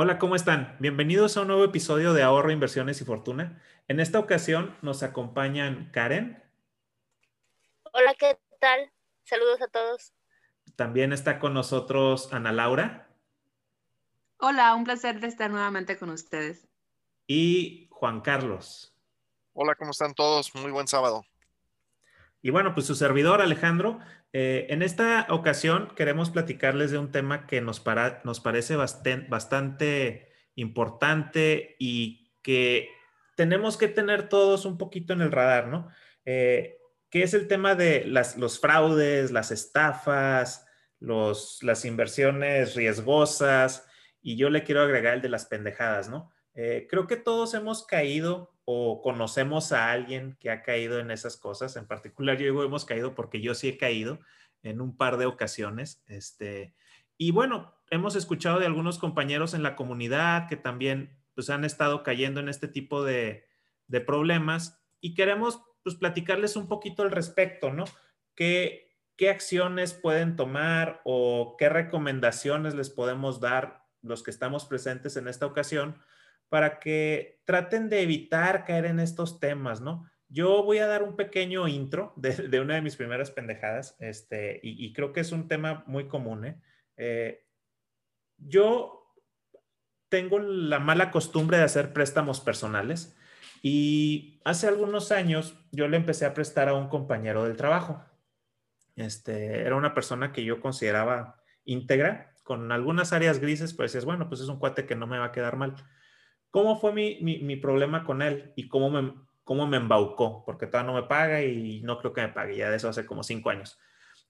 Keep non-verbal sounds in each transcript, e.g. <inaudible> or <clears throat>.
Hola, ¿cómo están? Bienvenidos a un nuevo episodio de Ahorro, Inversiones y Fortuna. En esta ocasión nos acompañan Karen. Hola, ¿qué tal? Saludos a todos. También está con nosotros Ana Laura. Hola, un placer de estar nuevamente con ustedes. Y Juan Carlos. Hola, ¿cómo están todos? Muy buen sábado. Y bueno, pues su servidor Alejandro, eh, en esta ocasión queremos platicarles de un tema que nos, nos parece bastante importante y que tenemos que tener todos un poquito en el radar, ¿no? Eh, que es el tema de los fraudes, las estafas, las inversiones riesgosas, y yo le quiero agregar el de las pendejadas, ¿no? Eh, creo que todos hemos caído o conocemos a alguien que ha caído en esas cosas. En particular, yo digo hemos caído porque yo sí he caído en un par de ocasiones. Este, y bueno, hemos escuchado de algunos compañeros en la comunidad que también pues, han estado cayendo en este tipo de, de problemas y queremos pues, platicarles un poquito al respecto, ¿no? ¿Qué, ¿Qué acciones pueden tomar o qué recomendaciones les podemos dar los que estamos presentes en esta ocasión? Para que traten de evitar caer en estos temas, ¿no? Yo voy a dar un pequeño intro de, <laughs> una de mis primeras pendejadas, este, y, creo que es un tema muy común, ¿eh? ¿eh? Yo tengo la mala costumbre de hacer préstamos personales y hace algunos años yo le empecé a prestar a un compañero del trabajo. Este, era una persona que yo consideraba íntegra, con algunas áreas grises, pero decías, bueno, pues es un cuate que no me va a quedar mal. ¿Cómo fue mi, mi, problema con él y cómo me, cómo me embaucó? Porque todavía no me paga y no creo que me pague, ya de eso hace como cinco años.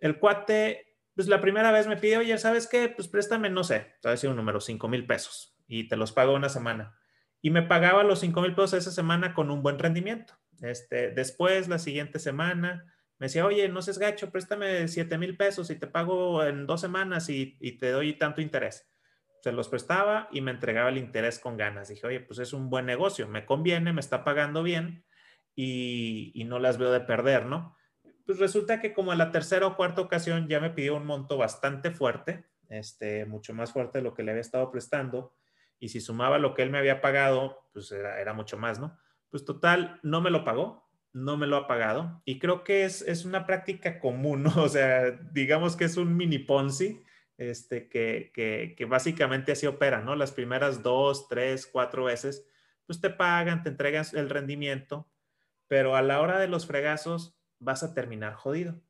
El cuate, pues la primera vez me pidió, oye, ¿sabes qué? Pues préstame, no sé, te voy a decir un número, cinco mil pesos y te los pago una semana. Y me pagaba los cinco mil pesos esa semana con un buen rendimiento. Este, después, la siguiente semana, me decía, oye, no seas gacho, préstame siete mil pesos y te pago en dos semanas y, y te doy tanto interés se los prestaba y me entregaba el interés con ganas. Dije, oye, pues es un buen negocio, me conviene, me está pagando bien y, no las veo de perder, ¿no? Pues resulta que como a la tercera o cuarta ocasión ya me pidió un monto bastante fuerte, este, mucho más fuerte de lo que le había estado prestando. Y si sumaba lo que él me había pagado, pues era, era mucho más, ¿no? Pues total, no me lo pagó, no me lo ha pagado. Y creo que es, es una práctica común, ¿no? <laughs> O sea, digamos que es un mini Ponzi este, que, que, básicamente así opera, ¿no? Las primeras dos, tres, cuatro veces, pues te pagan, te entregan el rendimiento, pero a la hora de los fregazos vas a terminar jodido.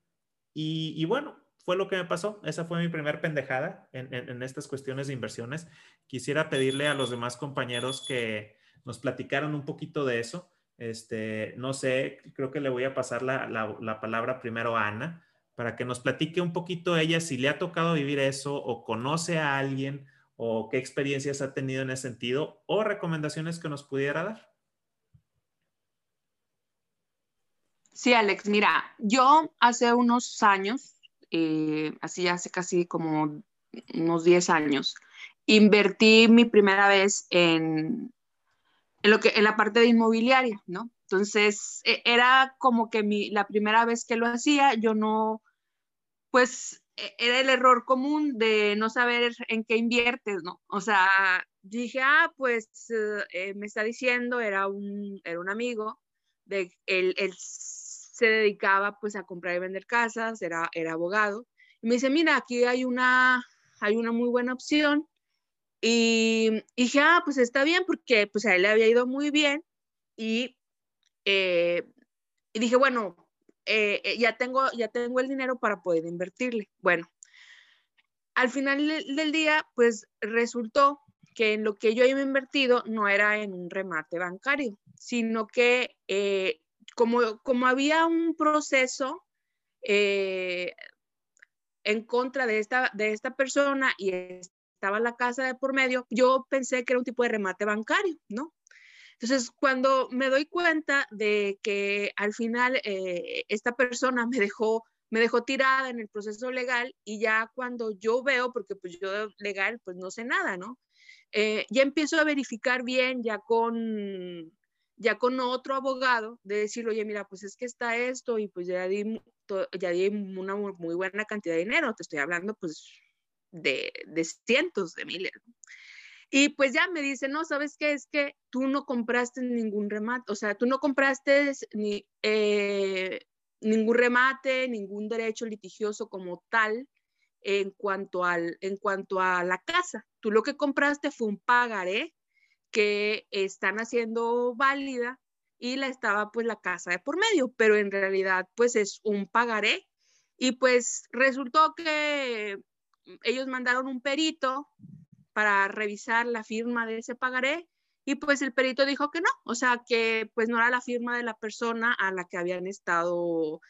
Y, bueno, fue lo que me pasó. Esa fue mi primer pendejada en, estas cuestiones de inversiones. Quisiera pedirle a los demás compañeros que nos platicaran un poquito de eso. Este, no sé, creo que le voy a pasar la, la palabra primero a Ana para que nos platique un poquito ella si le ha tocado vivir eso o conoce a alguien o qué experiencias ha tenido en ese sentido o recomendaciones que nos pudiera dar. Sí, Alex, mira, yo hace unos años, eh, así hace casi como unos 10 años, invertí mi primera vez en, en, lo que, en la parte de inmobiliaria, ¿no? Entonces, e, era como que mi, la primera vez que lo hacía, yo no, pues e, era el error común de no saber en qué inviertes, ¿no? O sea, dije, ah, pues eh, me está diciendo, era un, era un amigo, de, él, él, se dedicaba pues a comprar y vender casas, era, era abogado, y me dice, mira, aquí hay una, hay una muy buena opción, y, dije, ah, pues está bien, porque pues a él le había ido muy bien, y, eh, y dije, bueno, eh, eh, ya, tengo, ya tengo el dinero para poder invertirle. Bueno, al final del día, pues resultó que en lo que yo había invertido no era en un remate bancario, sino que eh, como, como había un proceso en contra de esta, de esta persona y estaba la casa de por medio, yo pensé que era un tipo de remate bancario, ¿no? Entonces, cuando me doy cuenta de que al final eh, esta persona me dejó, me dejó tirada en el proceso legal y ya cuando yo veo, porque pues yo legal pues no sé nada, ¿no? Eh, ya empiezo a verificar bien ya con, ya con otro abogado de decir, oye, mira, pues es que está esto y pues ya di, ya di una muy buena cantidad de dinero, te estoy hablando pues de, de cientos de miles. Y pues ya me dice, no, ¿sabes qué? Es que tú no compraste ningún remate, o sea, tú no compraste ni, eh, ningún remate, ningún derecho litigioso como tal en cuanto, al, en cuanto a la casa. Tú lo que compraste fue un pagaré que están haciendo válida y la estaba pues la casa de por medio, pero en realidad pues es un pagaré y pues resultó que ellos mandaron un perito para revisar la firma de ese pagaré y pues el perito dijo que no, o sea que pues no era la firma de la persona a la que habían estado,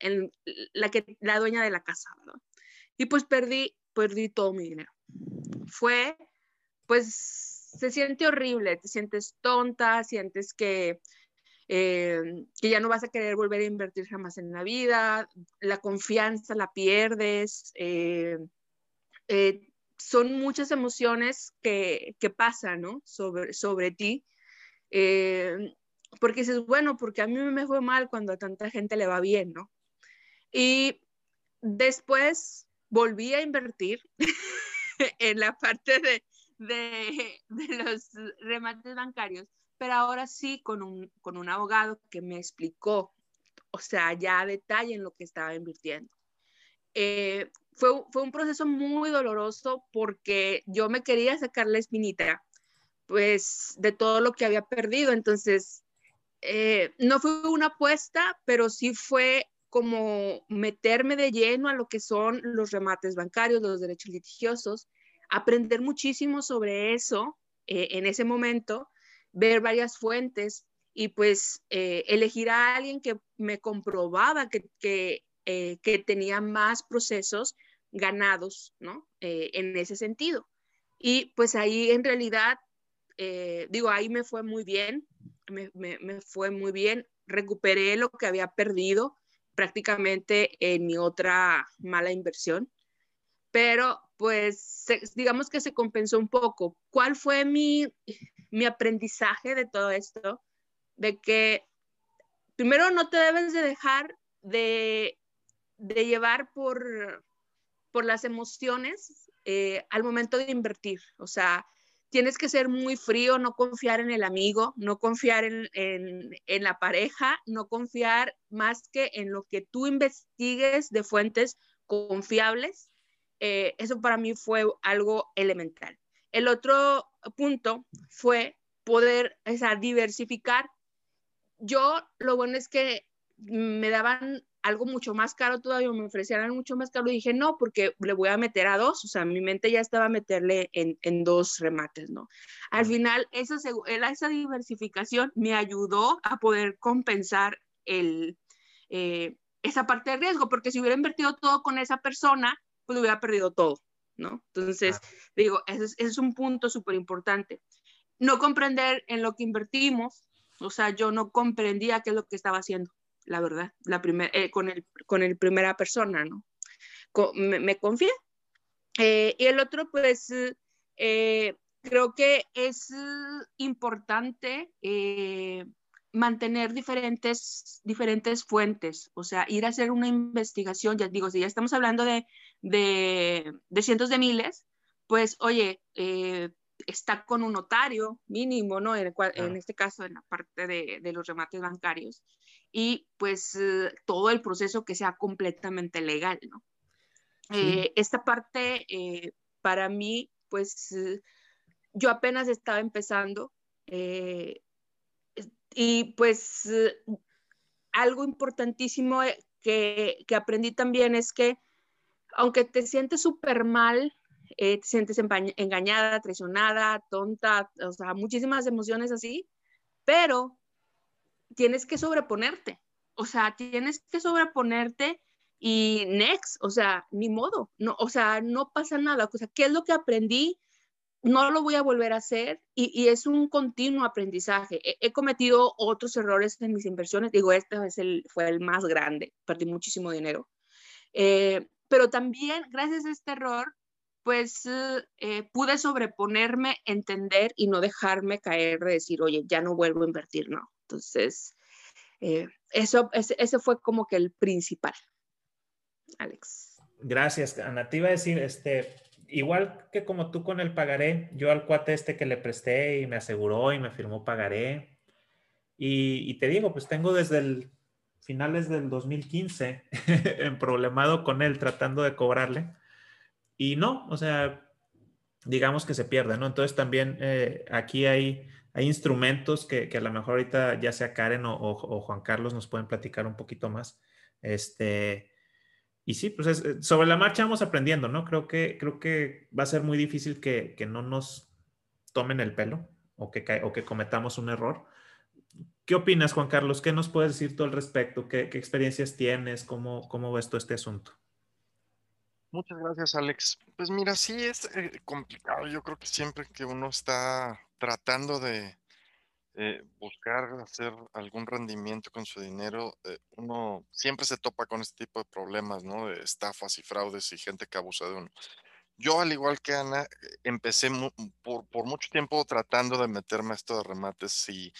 en, la, que, la dueña de la casa, ¿verdad? Y pues perdí, perdí todo mi dinero. Fue, pues se siente horrible, te sientes tonta, sientes que, eh, que ya no vas a querer volver a invertir jamás en la vida, la confianza la pierdes, eh, eh, son muchas emociones que, que pasan, ¿no? Sobre, sobre ti. porque dices, bueno, porque a mí me fue mal cuando a tanta gente le va bien, ¿no? Y después volví a invertir <laughs> en la parte de, de, los remates bancarios, pero ahora sí con un, con un abogado que me explicó, o sea, ya a detalle en lo que estaba invirtiendo. Eh, fue, fue, un proceso muy doloroso porque yo me quería sacar la espinita, pues, de todo lo que había perdido. Entonces, eh, no fue una apuesta, pero sí fue como meterme de lleno a lo que son los remates bancarios, los derechos litigiosos, aprender muchísimo sobre eso eh, en ese momento, ver varias fuentes y pues eh, elegir a alguien que me comprobaba que, que, eh, que tenía más procesos ganados, ¿no? en ese sentido. Y pues ahí en realidad, digo, ahí me fue muy bien, me, me, me fue muy bien, recuperé lo que había perdido, prácticamente en mi otra mala inversión. Pero pues digamos que se compensó un poco. ¿Cuál fue mi, mi aprendizaje de todo esto? De que primero no te debes de dejar de, de llevar por, por las emociones eh, al momento de invertir. O sea, tienes que ser muy frío, no confiar en el amigo, no confiar en, en, la pareja, no confiar más que en lo que tú investigues de fuentes confiables. Eh, eso para mí fue algo elemental. El otro punto fue poder o sea, diversificar. Yo lo bueno es que me daban algo mucho más caro todavía, me ofrecieran mucho más caro, y dije, no, porque le voy a meter a dos, o sea, mi mente ya estaba a meterle en, en dos remates, ¿no? Al final, esa, esa diversificación me ayudó a poder compensar el, eh, esa parte de riesgo, porque si hubiera invertido todo con esa persona, pues hubiera perdido todo, ¿no? Entonces, digo, ese es, ese es un punto súper importante. No comprender en lo que invertimos, o sea, yo no comprendía qué es lo que estaba haciendo la verdad, la eh, con, el, con el primera persona, ¿no? me, confié. Eh, y el otro, pues, eh, creo que es importante mantener diferentes, diferentes fuentes, o sea, ir a hacer una investigación, ya digo, si ya estamos hablando de, de, de cientos de miles, pues, oye, está con un notario mínimo, ¿no? En, en este caso, en la parte de, de, los remates bancarios, y pues eh, todo el proceso que sea completamente legal, ¿no? Eh, esta parte, eh, para mí, pues yo apenas estaba empezando y pues algo importantísimo que, que aprendí también es que aunque te sientes súper mal eh, te sientes engañada, traicionada, tonta, o sea, muchísimas emociones así, pero tienes que sobreponerte, o sea, tienes que sobreponerte y next, o sea, ni modo, no, o sea, no pasa nada, o sea, ¿qué es lo que aprendí? No lo voy a volver a hacer y, es un continuo aprendizaje. He, cometido otros errores en mis inversiones, digo, este es el, fue el más grande, perdí muchísimo dinero, eh, pero también gracias a este error pues eh, pude sobreponerme, entender y no dejarme caer de decir, oye, ya no vuelvo a invertir, no. Entonces, eh, eso, ese, fue como que el principal. Alex. Gracias, Ana. Te iba a decir, este, igual que como tú con el pagaré, yo al cuate este que le presté y me aseguró y me firmó pagaré. Y, y te digo, pues tengo desde el finales del 2015 <laughs> en problemado con él tratando de cobrarle. Y no, o sea, digamos que se pierde, ¿no? Entonces también eh, aquí hay, hay instrumentos que, que, a lo mejor ahorita ya sea Karen o, Juan Carlos nos pueden platicar un poquito más. Este, y sí, pues es, sobre la marcha vamos aprendiendo, ¿no? Creo que, creo que va a ser muy difícil que, que no nos tomen el pelo o que, o que cometamos un error. ¿Qué opinas, Juan Carlos? ¿Qué nos puedes decir tú al respecto? ¿Qué, qué experiencias tienes? ¿Cómo, ¿Cómo ves tú este asunto? Muchas gracias, Alex. Pues mira, sí es eh, complicado. Yo creo que siempre que uno está tratando de eh, buscar hacer algún rendimiento con su dinero, eh, uno siempre se topa con este tipo de problemas, ¿no? De estafas y fraudes y gente que abusa de uno. Yo, al igual que Ana, empecé por, por mucho tiempo tratando de meterme a esto de remates y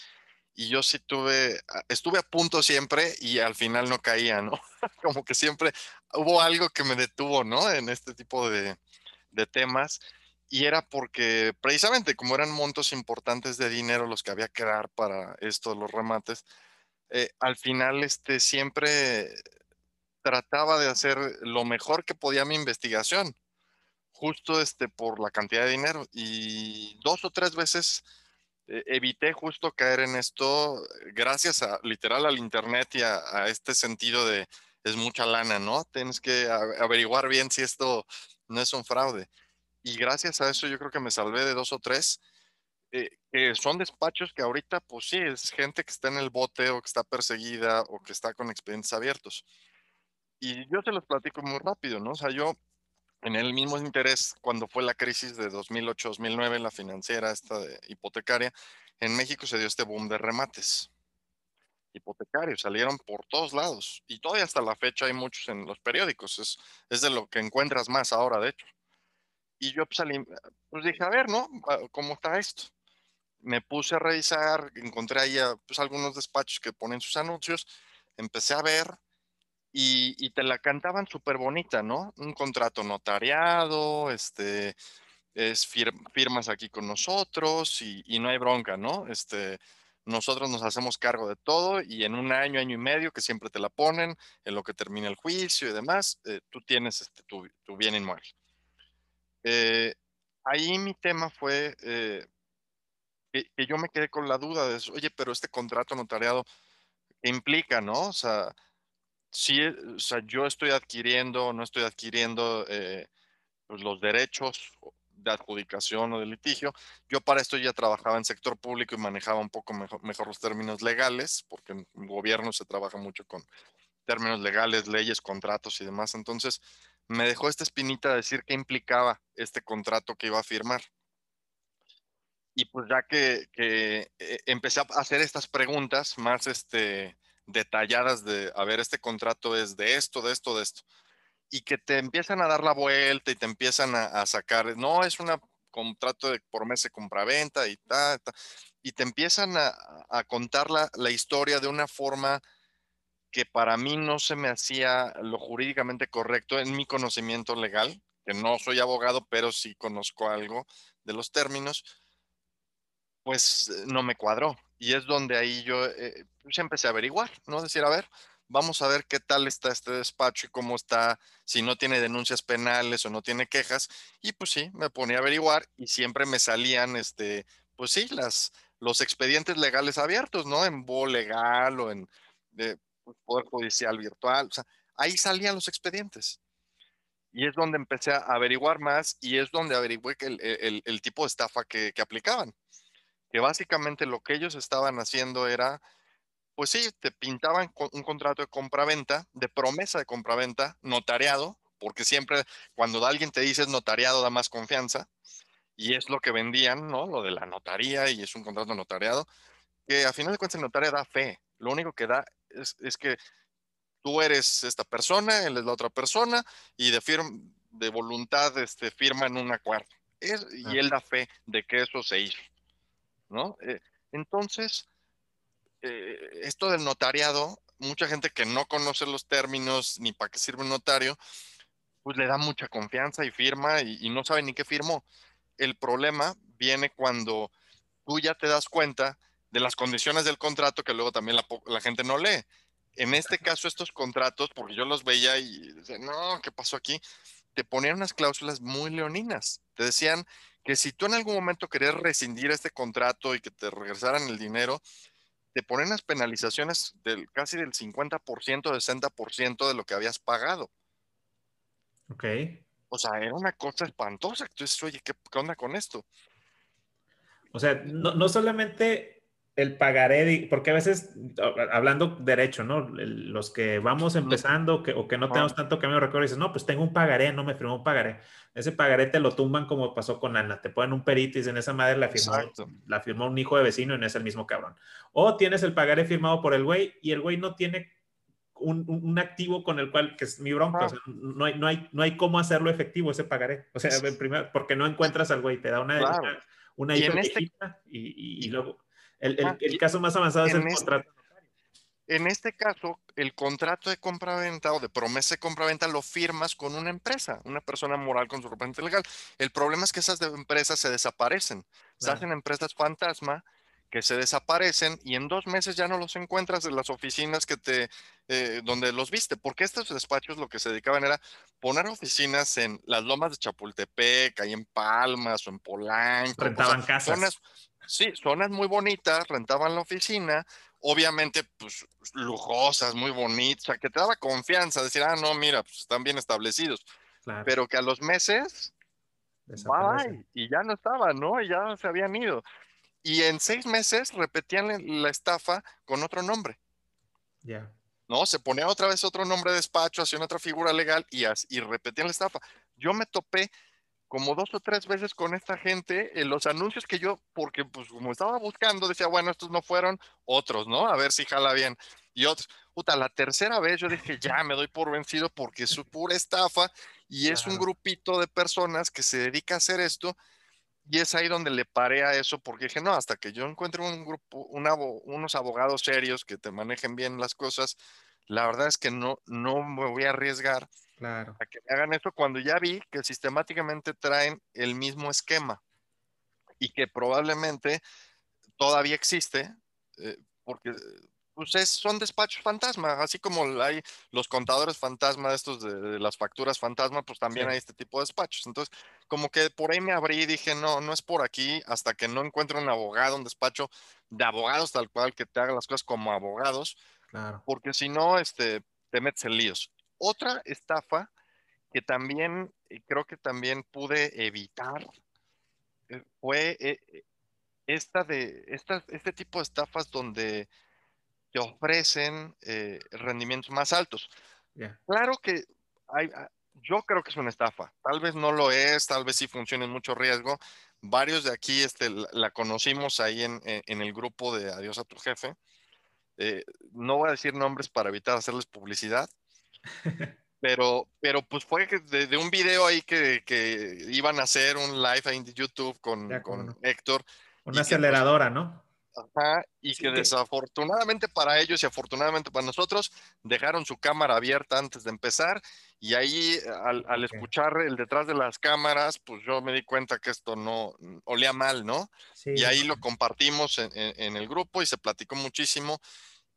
y yo sí tuve, ah, estuve a punto siempre y al final no caía, ¿no? <laughs> Como que siempre hubo algo que me detuvo, ¿no? En este tipo de, de temas. Y era porque precisamente como eran montos importantes de dinero los que había que dar para esto, los remates, eh, al final este, siempre trataba de hacer lo mejor que podía mi investigación, justo este, por la cantidad de dinero. Y dos o tres veces evité justo caer en esto gracias a literal al internet y a, este sentido de es mucha lana, ¿no? Tienes que averiguar bien si esto no es un fraude. Y gracias a eso yo creo que me salvé de dos o tres, eh, que son despachos que ahorita, pues sí, es gente que está en el bote o que está perseguida o que está con expedientes abiertos. Y yo se los platico muy rápido, ¿no? O sea, yo en el mismo interés cuando fue la crisis de 2008-2009, la financiera esta hipotecaria, en México se dio este boom de remates hipotecarios, salieron por todos lados y todavía hasta la fecha hay muchos en los periódicos, es, de lo que encuentras más ahora, de hecho. Y yo pues, pues dije, a ver, ¿no? Ah, ¿Cómo está esto? Me puse a revisar, encontré ahí pues, algunos despachos que ponen sus anuncios, empecé a ver y, te la cantaban súper bonita, ¿no? Un contrato notariado, este, es firmas aquí con nosotros y, no hay bronca, ¿no? Este, nosotros nos hacemos cargo de todo y en un año, año y medio, que siempre te la ponen, en lo que termina el juicio y demás, eh, tú tienes este, tu, bien inmueble. Eh, ahí mi tema fue eh, que, yo me quedé con la duda de, oye, pero este contrato notariado, ¿qué implica, no? O sea, sí, eh, o sea, yo estoy adquiriendo, no estoy adquiriendo eh, pues, los derechos de adjudicación o de litigio. Yo para esto ya trabajaba en sector público y manejaba un poco mejor, los términos legales, porque en gobierno se trabaja mucho con términos legales, leyes, contratos y demás. Entonces, me dejó esta espinita de decir qué implicaba este contrato que iba a firmar. Y pues ya que, que eh, empecé a hacer estas preguntas más este, detalladas de, a ver, este contrato es de esto, de esto, de esto, y que te empiezan a dar la vuelta y te empiezan a, sacar, no, es un contrato de por mes de compraventa y ta, y te empiezan a, contar la, la, historia de una forma que para mí no se me hacía lo jurídicamente correcto en mi conocimiento legal, que no soy abogado, pero sí conozco algo de los términos, pues no me cuadró y es donde ahí yo eh, pues empecé a averiguar, ¿no? Decir, a ver, vamos a ver qué tal está este despacho y cómo está, si no tiene denuncias penales o no tiene quejas. Y pues sí, me ponía a averiguar y siempre me salían, este, pues sí, las, los expedientes legales abiertos, ¿no? En BO legal o en de, pues, Poder Judicial Virtual. O sea, ahí salían los expedientes. Y es donde empecé a averiguar más y es donde averigué que el, el, tipo de estafa que aplicaban que básicamente lo que ellos estaban haciendo era, pues sí, te pintaban un contrato de compraventa, de promesa de compraventa, notariado, porque siempre cuando alguien te dice notariado da más confianza, y es lo que vendían, ¿no? Lo de la notaría y es un contrato notariado, que a final de cuentas el notario da fe, lo único que da es, es que tú eres esta persona, él es la otra persona, y de, de voluntad este, firman un acuerdo. Es, y él da fe de que eso se hizo. ¿No? Eh, entonces, eh, esto del notariado, mucha gente que no conoce los términos ni para qué sirve un notario, pues le da mucha confianza y firma y, y no sabe ni qué firmó. El problema viene cuando tú ya te das cuenta de las condiciones del contrato que luego también la gente no lee. En este caso, estos contratos, porque yo los veía y decía, no, ¿qué pasó aquí? Te ponían unas cláusulas muy leoninas. Te decían que si tú en algún momento querías rescindir este contrato y que te regresaran el dinero, te ponen unas penalizaciones del casi del 50%, 60% de lo que habías pagado. Ok. O sea, era una cosa espantosa. Entonces, oye, ¿qué, qué onda con esto? O sea, no, no solamente el pagaré, porque a veces, hablando derecho, ¿no? Los que vamos empezando que, o que no Ajá. tenemos tanto camino de recorrido, dices, no, pues tengo un pagaré, no me firmó un pagaré. Ese pagaré te lo tumban como pasó con Ana, te ponen un perito y dicen, esa madre la firmó, Exacto. la firmó un hijo de vecino y no es el mismo cabrón. O tienes el pagaré firmado por el güey y el güey no tiene un, un- un activo con el cual, que es mi bronca, o sea, no, hay, no, hay, no hay cómo hacerlo efectivo ese pagaré. O sea, en primer- porque no encuentras al güey, te da una, Claro. una, una Y en hiper este- viejita y, y- y luego el, el- Ajá, el y caso más avanzado es el este- contrato. En este caso, el contrato de compra-venta o de promesa de compra-venta lo firmas con una empresa, una persona moral con su representante legal. El problema es que esas empresas se desaparecen. Se Claro. hacen empresas fantasma que se desaparecen y en dos meses ya no los encuentras en las oficinas que te, eh, donde los viste. Porque estos despachos lo que se dedicaban era poner oficinas en las lomas de Chapultepec, ahí en Palmas o en Polanco. o sea, Rentaban casas. zonas, sí, zonas muy bonitas, rentaban la oficina, obviamente, pues, lujosas, muy bonitas, o sea, que te daba confianza, decir, ah, no, mira, pues están bien establecidos, Claro, pero que a los meses, bye, y ya no estaban, ¿no? Y ya se habían ido. Y en seis meses repetían la- estafa con otro nombre, Ya. ¿no? Se ponía otra vez otro nombre de despacho, hacían otra figura legal y, y repetían la estafa. Yo me topé como dos o tres veces con esta gente en los anuncios que yo, porque pues como estaba buscando, decía, bueno, estos no fueron otros, ¿no? A ver si jala bien. Y otros, puta, la tercera vez yo dije, ya me doy por vencido porque es pura estafa y es un grupito de personas que se dedica a hacer esto. Y es ahí donde le paré a eso porque dije, no, hasta que yo encuentre un grupo, un abo- unos abogados serios que te manejen bien las cosas, la verdad es que no, no me voy a arriesgar Claro. a que me hagan eso cuando ya vi que sistemáticamente traen el mismo esquema y que probablemente todavía existe, eh, porque pues es- son despachos fantasma, así como hay los contadores fantasma, estos de, de las facturas fantasma, pues también Sí. hay este tipo de despachos. Entonces, como que por ahí me abrí y dije, no, no es por aquí, hasta que no encuentre un abogado, un despacho de abogados tal cual que te haga las cosas como abogados, Claro. porque si no, este, te metes en líos. Otra estafa que también eh, creo que también pude evitar eh, fue eh, esta de estas, este tipo de estafas donde te ofrecen eh, rendimientos más altos. Claro que hay, ah, yo creo que es una estafa. Tal vez no lo es, tal vez sí funcione en mucho riesgo. Varios de aquí este, la, conocimos ahí en, en- en el grupo de Adiós a tu jefe. Eh, no voy a decir nombres para evitar hacerles publicidad, <laughs> pero, pero pues fue que de, de un video ahí que, que iban a hacer un live ahí en YouTube con, Ya, con no. Héctor. Una que, pues, aceleradora, ¿no? Ajá, y Sí, que que- desafortunadamente para ellos y afortunadamente para nosotros dejaron su cámara abierta antes de empezar y ahí al, escuchar el detrás de las cámaras, pues yo me di cuenta que esto no olía mal, ¿no? Sí. Y ahí lo compartimos en, en- en el grupo y se platicó muchísimo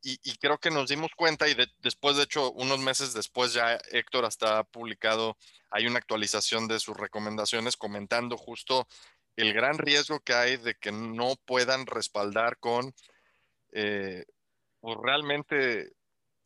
y, y creo que nos dimos cuenta y de- después, de hecho, unos meses después ya Héctor hasta ha publicado, hay una actualización de sus recomendaciones comentando justo el gran riesgo que hay de que no puedan respaldar con eh, pues realmente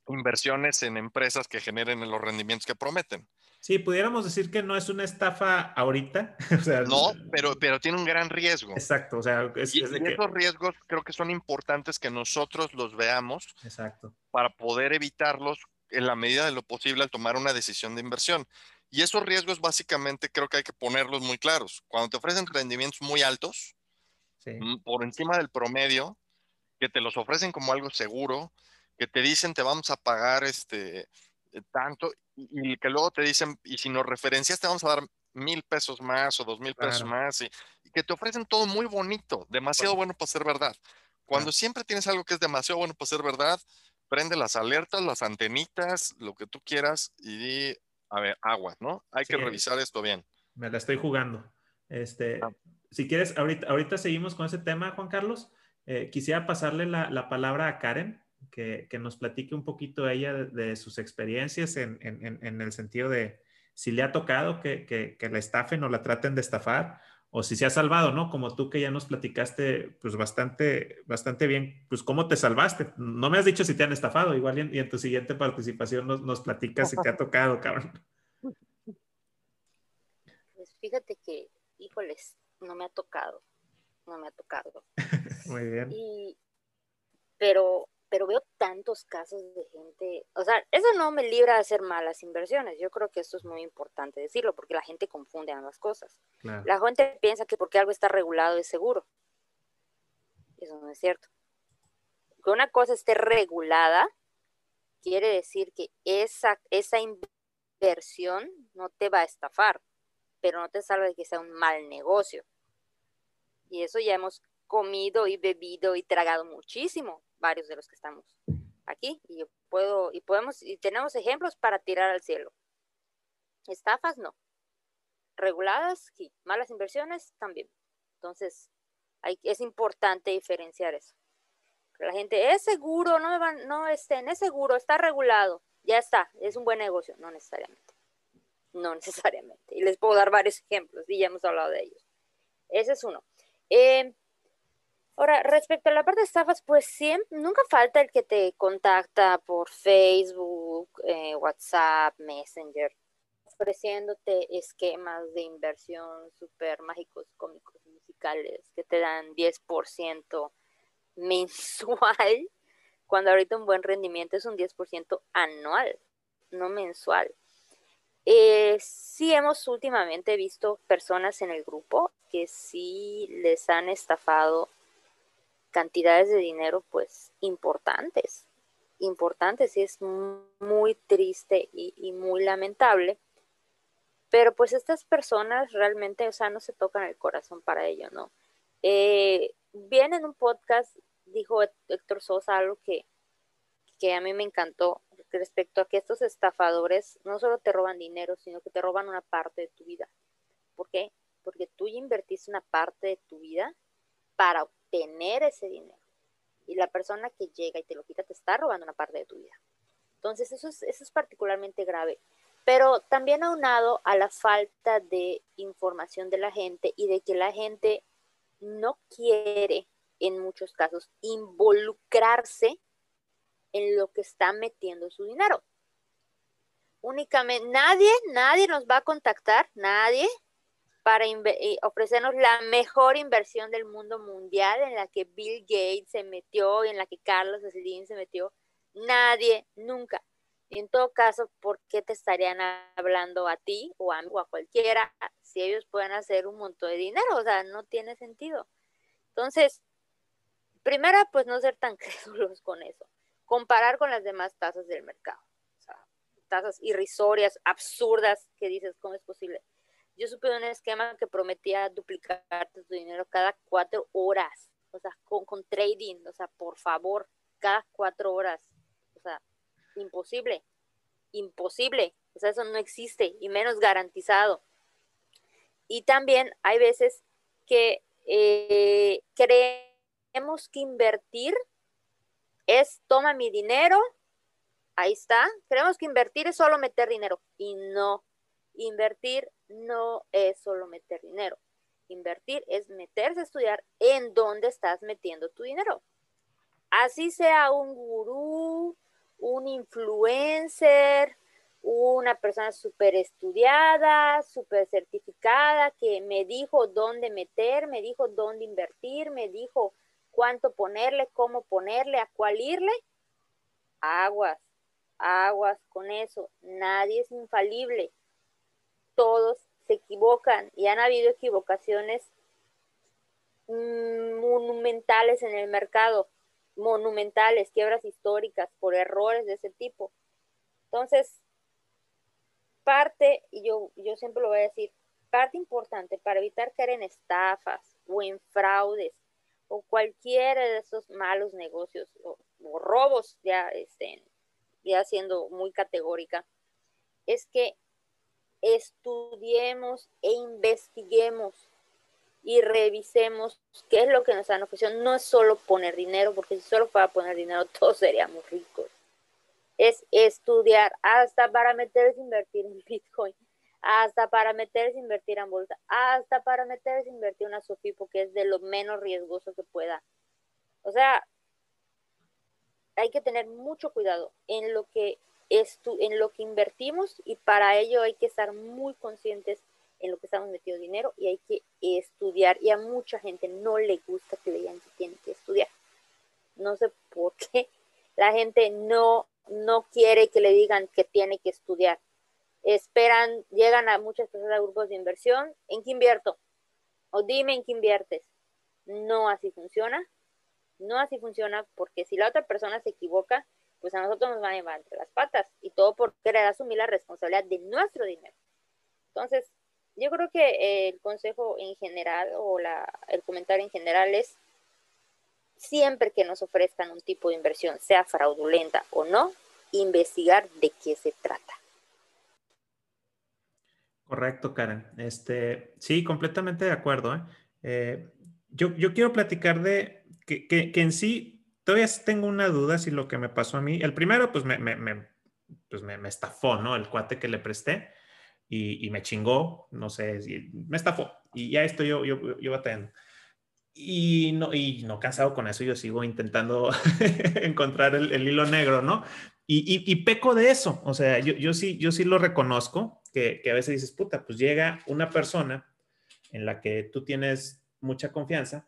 inversiones en empresas que generen los rendimientos que prometen. Sí, pudiéramos decir que no es una estafa ahorita. <laughs> o sea, No, pero, pero tiene un gran riesgo. Exacto, o sea, es, Y, es de y que... esos riesgos creo que son importantes que nosotros los veamos Exacto. para poder evitarlos en la medida de lo posible al tomar una decisión de inversión. Y esos riesgos básicamente creo que hay que ponerlos muy claros. Cuando te ofrecen rendimientos muy altos, Sí. mm, por encima del promedio, que te los ofrecen como algo seguro, que te dicen te vamos a pagar este tanto y, y que luego te dicen y si nos referencias te vamos a dar mil pesos más o dos mil pesos Claro. más y, y que te ofrecen todo muy bonito, demasiado bueno para ser verdad. Cuando Claro. siempre tienes algo que es demasiado bueno para ser verdad, prende las alertas, las antenitas, lo que tú quieras y di, a ver, aguas, ¿no? Hay que revisar esto bien. Me la estoy jugando. Este, ah. Si quieres, ahorita, ahorita seguimos con ese tema, Juan Carlos. Eh, quisiera pasarle la, palabra a Karen, que, nos platique un poquito ella de, sus experiencias en, el sentido de si le ha tocado que, que, la estafen o la traten de estafar, o si se ha salvado, ¿no? Como tú que ya nos platicaste, pues bastante, bastante bien, pues cómo te salvaste. No me has dicho si te han estafado, igual y en, tu siguiente participación nos, nos platicas si te ha tocado, cabrón. Pues fíjate que, híjoles, no me ha tocado, no me ha tocado. <laughs> Muy bien. pero, pero veo tantos casos de gente, o sea, eso no me libra de hacer malas inversiones. Yo creo que esto es muy importante decirlo porque la gente confunde ambas cosas. La gente piensa que porque algo está regulado es seguro. Eso no es cierto. Que una cosa esté regulada quiere decir que esa, esa inversión no te va a estafar, pero no te salva de que sea un mal negocio. Y eso ya hemos comido y bebido y tragado muchísimo, varios de los que estamos aquí. Y puedo, y podemos, y tenemos ejemplos para tirar al cielo. Estafas, no. Reguladas, sí. Malas inversiones, también. Entonces, hay, es importante diferenciar eso. La gente es seguro, no van, no estén, es seguro, está regulado, ya está, es un buen negocio, no necesariamente. No <laughs> necesariamente. Y les puedo dar varios ejemplos, y ya hemos hablado de ellos. Ese es uno. Eh, ahora, respecto a la parte de estafas, pues siempre, nunca falta el que te contacta por Facebook, eh, WhatsApp, Messenger, ofreciéndote esquemas de inversión súper mágicos, cómicos, musicales, que te dan 10% mensual, cuando ahorita un buen rendimiento es un 10% anual, no mensual. Eh, sí hemos últimamente visto personas en el grupo que sí les han estafado cantidades de dinero pues importantes, importantes y es muy triste y, muy lamentable. Pero pues estas personas realmente, o sea, no se tocan el corazón para ello, ¿no? Eh, bien en un podcast dijo Héctor Sosa algo que, que a mí me encantó respecto a que estos estafadores no solo te roban dinero, sino que te roban una parte de tu vida. ¿Por qué? Porque tú invertiste una parte de tu vida para obtener ese dinero. Y la persona que llega y te lo quita te está robando una parte de tu vida. Entonces eso es, eso es particularmente grave. Pero también aunado a la falta de información de la gente y de que la gente no quiere, en muchos casos, involucrarse en lo que está metiendo su dinero. Únicamente, nadie, nadie nos va a contactar, nadie, para eh, ofrecernos la mejor inversión del mundo mundial en la que Bill Gates se metió y en la que Carlos Slim se metió. Nadie, nunca. En todo caso, ¿por qué te estarían hablando a ti o a, o a cualquiera si ellos pueden hacer un montón de dinero? O sea, no tiene sentido. Entonces, primero, pues no ser tan <laughs> crédulos con eso comparar con las demás tasas del mercado. O sea, tasas irrisorias, absurdas, que dices, ¿cómo es posible? Yo supe de un esquema que prometía duplicar tu dinero cada cuatro horas, o sea, con, con trading, o sea, por favor, cada cuatro horas. O sea, imposible, imposible. O sea, eso no existe y menos garantizado. Y también hay veces que eh, creemos que invertir es toma mi dinero, ahí está. Creemos que invertir es solo meter dinero y no, invertir no es solo meter dinero. Invertir es meterse a estudiar en dónde estás metiendo tu dinero. Así sea un gurú, un influencer, una persona súper estudiada, súper certificada, que me dijo dónde meter, me dijo dónde invertir, me dijo cuánto ponerle, cómo ponerle, a cuál irle. Aguas, aguas con eso. Nadie es infalible. Todos se equivocan y han habido equivocaciones monumentales en el mercado, monumentales, quiebras históricas por errores de ese tipo. Entonces, parte, y yo, yo siempre lo voy a decir, parte importante para evitar caer en estafas o en fraudes o cualquiera de esos malos negocios o, robos, ya, estén ya siendo muy categórica, es que estudiemos e investiguemos y revisemos qué es lo que nos han ofrecido. No es solo poner dinero, porque si solo fuera poner dinero <laughs> todos seríamos ricos. Es estudiar hasta para meterse a invertir en Bitcoin, hasta para meterse a invertir en bolsa, hasta para meterse a invertir en una SOFIPO, que es de lo menos riesgoso que pueda. O sea, hay que tener mucho cuidado en lo que en lo que invertimos y para ello hay que estar muy conscientes en lo que estamos metiendo dinero y hay que estudiar y a mucha gente no le gusta que le digan que tiene que estudiar. No sé por qué la gente no no quiere que le digan que tiene que estudiar. Esperan, llegan a muchas personas a grupos de inversión, ¿en qué invierto? O dime en qué inviertes. No así funciona. No así funciona porque si la otra persona se equivoca, pues a nosotros nos van a llevar entre las patas y todo por querer asumir la responsabilidad de nuestro dinero. Entonces, yo creo que eh, el consejo en general o la, el comentario en general es siempre que nos ofrezcan un tipo de inversión, sea fraudulenta o no, investigar de qué se trata. Correcto, Karen. Este, sí, completamente de acuerdo. ¿eh? Eh, yo, yo, quiero platicar de que, que, que en sí todavía tengo una duda si lo que me pasó a mí, el primero, pues me, me, pues me, estafó, ¿no? El cuate que le presté y, me chingó, no sé, me estafó y ya estoy yo, yo, yo batallando. Y no, y no cansado con eso, yo sigo intentando <laughs> encontrar el, hilo negro, ¿no? Y, y, peco de eso, o sea, yo, yo, sí, yo sí lo reconozco, que, que a veces dices, puta, pues llega una persona en la que tú tienes mucha confianza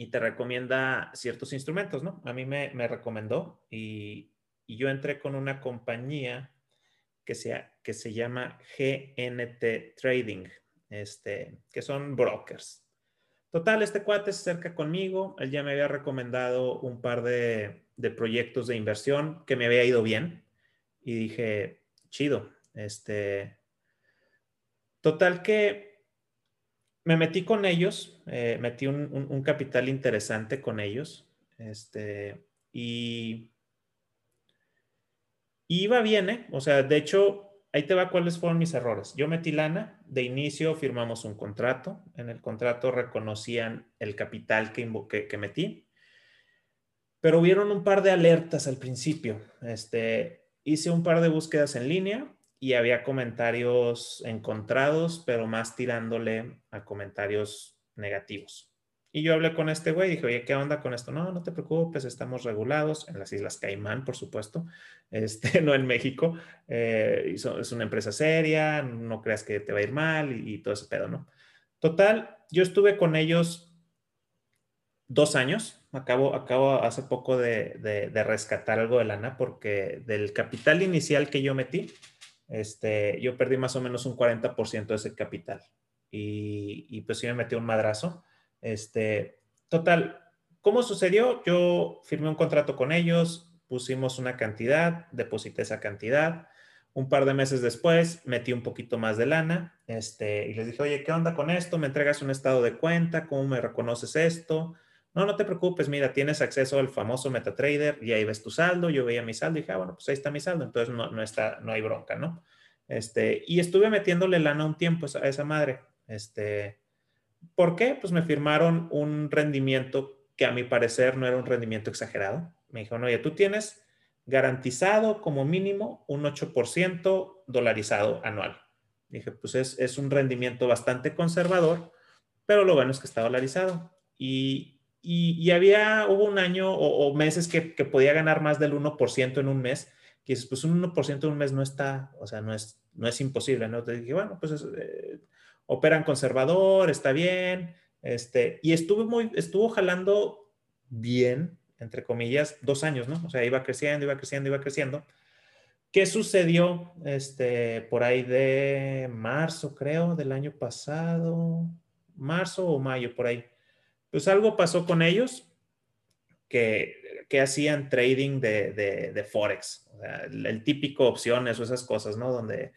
y te recomienda ciertos instrumentos, ¿no? A mí me, recomendó y, yo entré con una compañía que, sea, que se llama GNT Trading, este, que son brokers. Total, este cuate se acerca conmigo, él ya me había recomendado un par de, de proyectos de inversión que me había ido bien y dije, chido, este, total que me metí con ellos, eh, metí un, capital interesante con ellos, este, y iba bien, ¿eh? O sea, de hecho, ahí te va cuáles fueron mis errores. Yo metí lana, de inicio firmamos un contrato, en el contrato reconocían el capital que, que, que metí, pero hubieron un par de alertas al principio. Este, hice un par de búsquedas en línea, y había comentarios encontrados, pero más tirándole a comentarios negativos. Y yo hablé con este güey y dije, oye, ¿qué onda con esto? No, no te preocupes, estamos regulados en las Islas Caimán, por supuesto, <laughs> este, no en México. Eh, es una empresa seria, no creas que te va a ir mal y, todo ese pedo, ¿no? Total, yo estuve con ellos dos años. Acabo, acabo hace poco de, de rescatar algo de lana porque del capital inicial que yo metí, este, yo perdí más o menos un 40% de ese capital. Y, y, pues sí me metí un madrazo. Este, total, ¿cómo sucedió? Yo firmé un contrato con ellos, pusimos una cantidad, deposité esa cantidad. Un par de meses después metí un poquito más de lana este, y les dije, oye, ¿qué onda con esto? ¿Me entregas un estado de cuenta? ¿Cómo me reconoces esto? No, no te preocupes, mira, tienes acceso al famoso MetaTrader y ahí ves tu saldo. Yo veía mi saldo y dije, ah, bueno, pues ahí está mi saldo, entonces no, no, está, no hay bronca, ¿no? Este, y estuve metiéndole lana un tiempo a esa madre. Este, ¿Por qué? Pues me firmaron un rendimiento que a mi parecer no era un rendimiento exagerado. Me dijeron, oye, tú tienes garantizado como mínimo un 8% dolarizado anual. Dije, pues es, es, un rendimiento bastante conservador, pero lo bueno es que está dolarizado. Y, y, había, hubo un año o, meses que, podía ganar más del 1% en un mes, que dices, pues un 1% en un mes no está, o sea, no es, no es imposible, ¿no? Te dije, bueno, pues eh, operan conservador, está bien, este, y estuvo muy, estuvo jalando bien, entre comillas, dos años, ¿no? O sea, iba creciendo, iba creciendo, iba creciendo. ¿Qué sucedió este, por ahí de marzo, creo, del año pasado? Marzo o mayo, por ahí pues algo pasó con ellos que, que hacían trading de, de, Forex, el, típico opciones o esas cosas, ¿no? Donde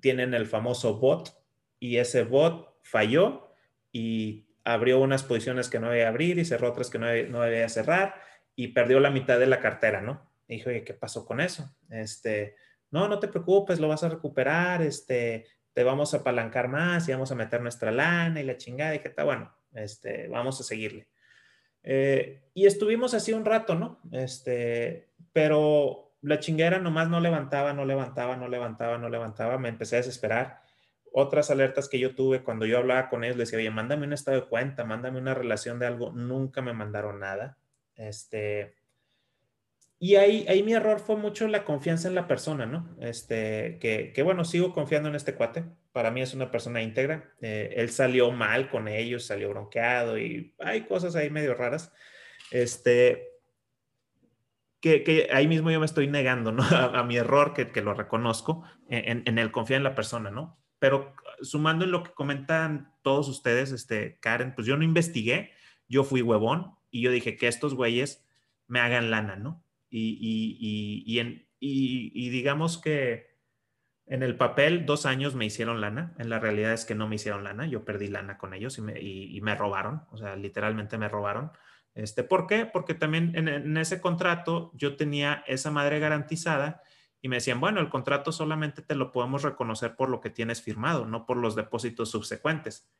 tienen el famoso bot y ese bot falló y abrió unas posiciones que no debía abrir y cerró otras que no, no debía cerrar y perdió la mitad de la cartera, ¿no? Y dije, oye, ¿qué pasó con eso? Este, no, no te preocupes, lo vas a recuperar, este, te vamos a apalancar más y vamos a meter nuestra lana y la chingada. Y que está bueno, este, vamos a seguirle. Eh, y estuvimos así un rato, ¿no? Este, pero la chinguera nomás no levantaba, no levantaba, no levantaba, no levantaba. Me empecé a desesperar. Otras alertas que yo tuve cuando yo hablaba con ellos, les decía, oye, mándame un estado de cuenta, mándame una relación de algo. Nunca me mandaron nada. Este, y ahí, ahí mi error fue mucho la confianza en la persona, ¿no? Este, que, que bueno, sigo confiando en este cuate. Para mí es una persona íntegra. Eh, él salió mal con ellos, salió bronqueado y hay cosas ahí medio raras. Este, que, que ahí mismo yo me estoy negando, ¿no? <laughs> A, mi error, que, que lo reconozco, en, en, el confiar en la persona, ¿no? Pero sumando en lo que comentan todos ustedes, este, Karen, pues yo no investigué, yo fui huevón y yo dije que estos güeyes me hagan lana, ¿no? y, digamos que en el papel dos años me hicieron lana, en la realidad es que no me hicieron lana, yo perdí lana con ellos y me, robaron, o sea, literalmente me robaron. Este, ¿Por qué? Porque también en, ese contrato yo tenía esa madre garantizada y me decían, bueno, el contrato solamente te lo podemos reconocer por lo que tienes firmado, no por los depósitos subsecuentes.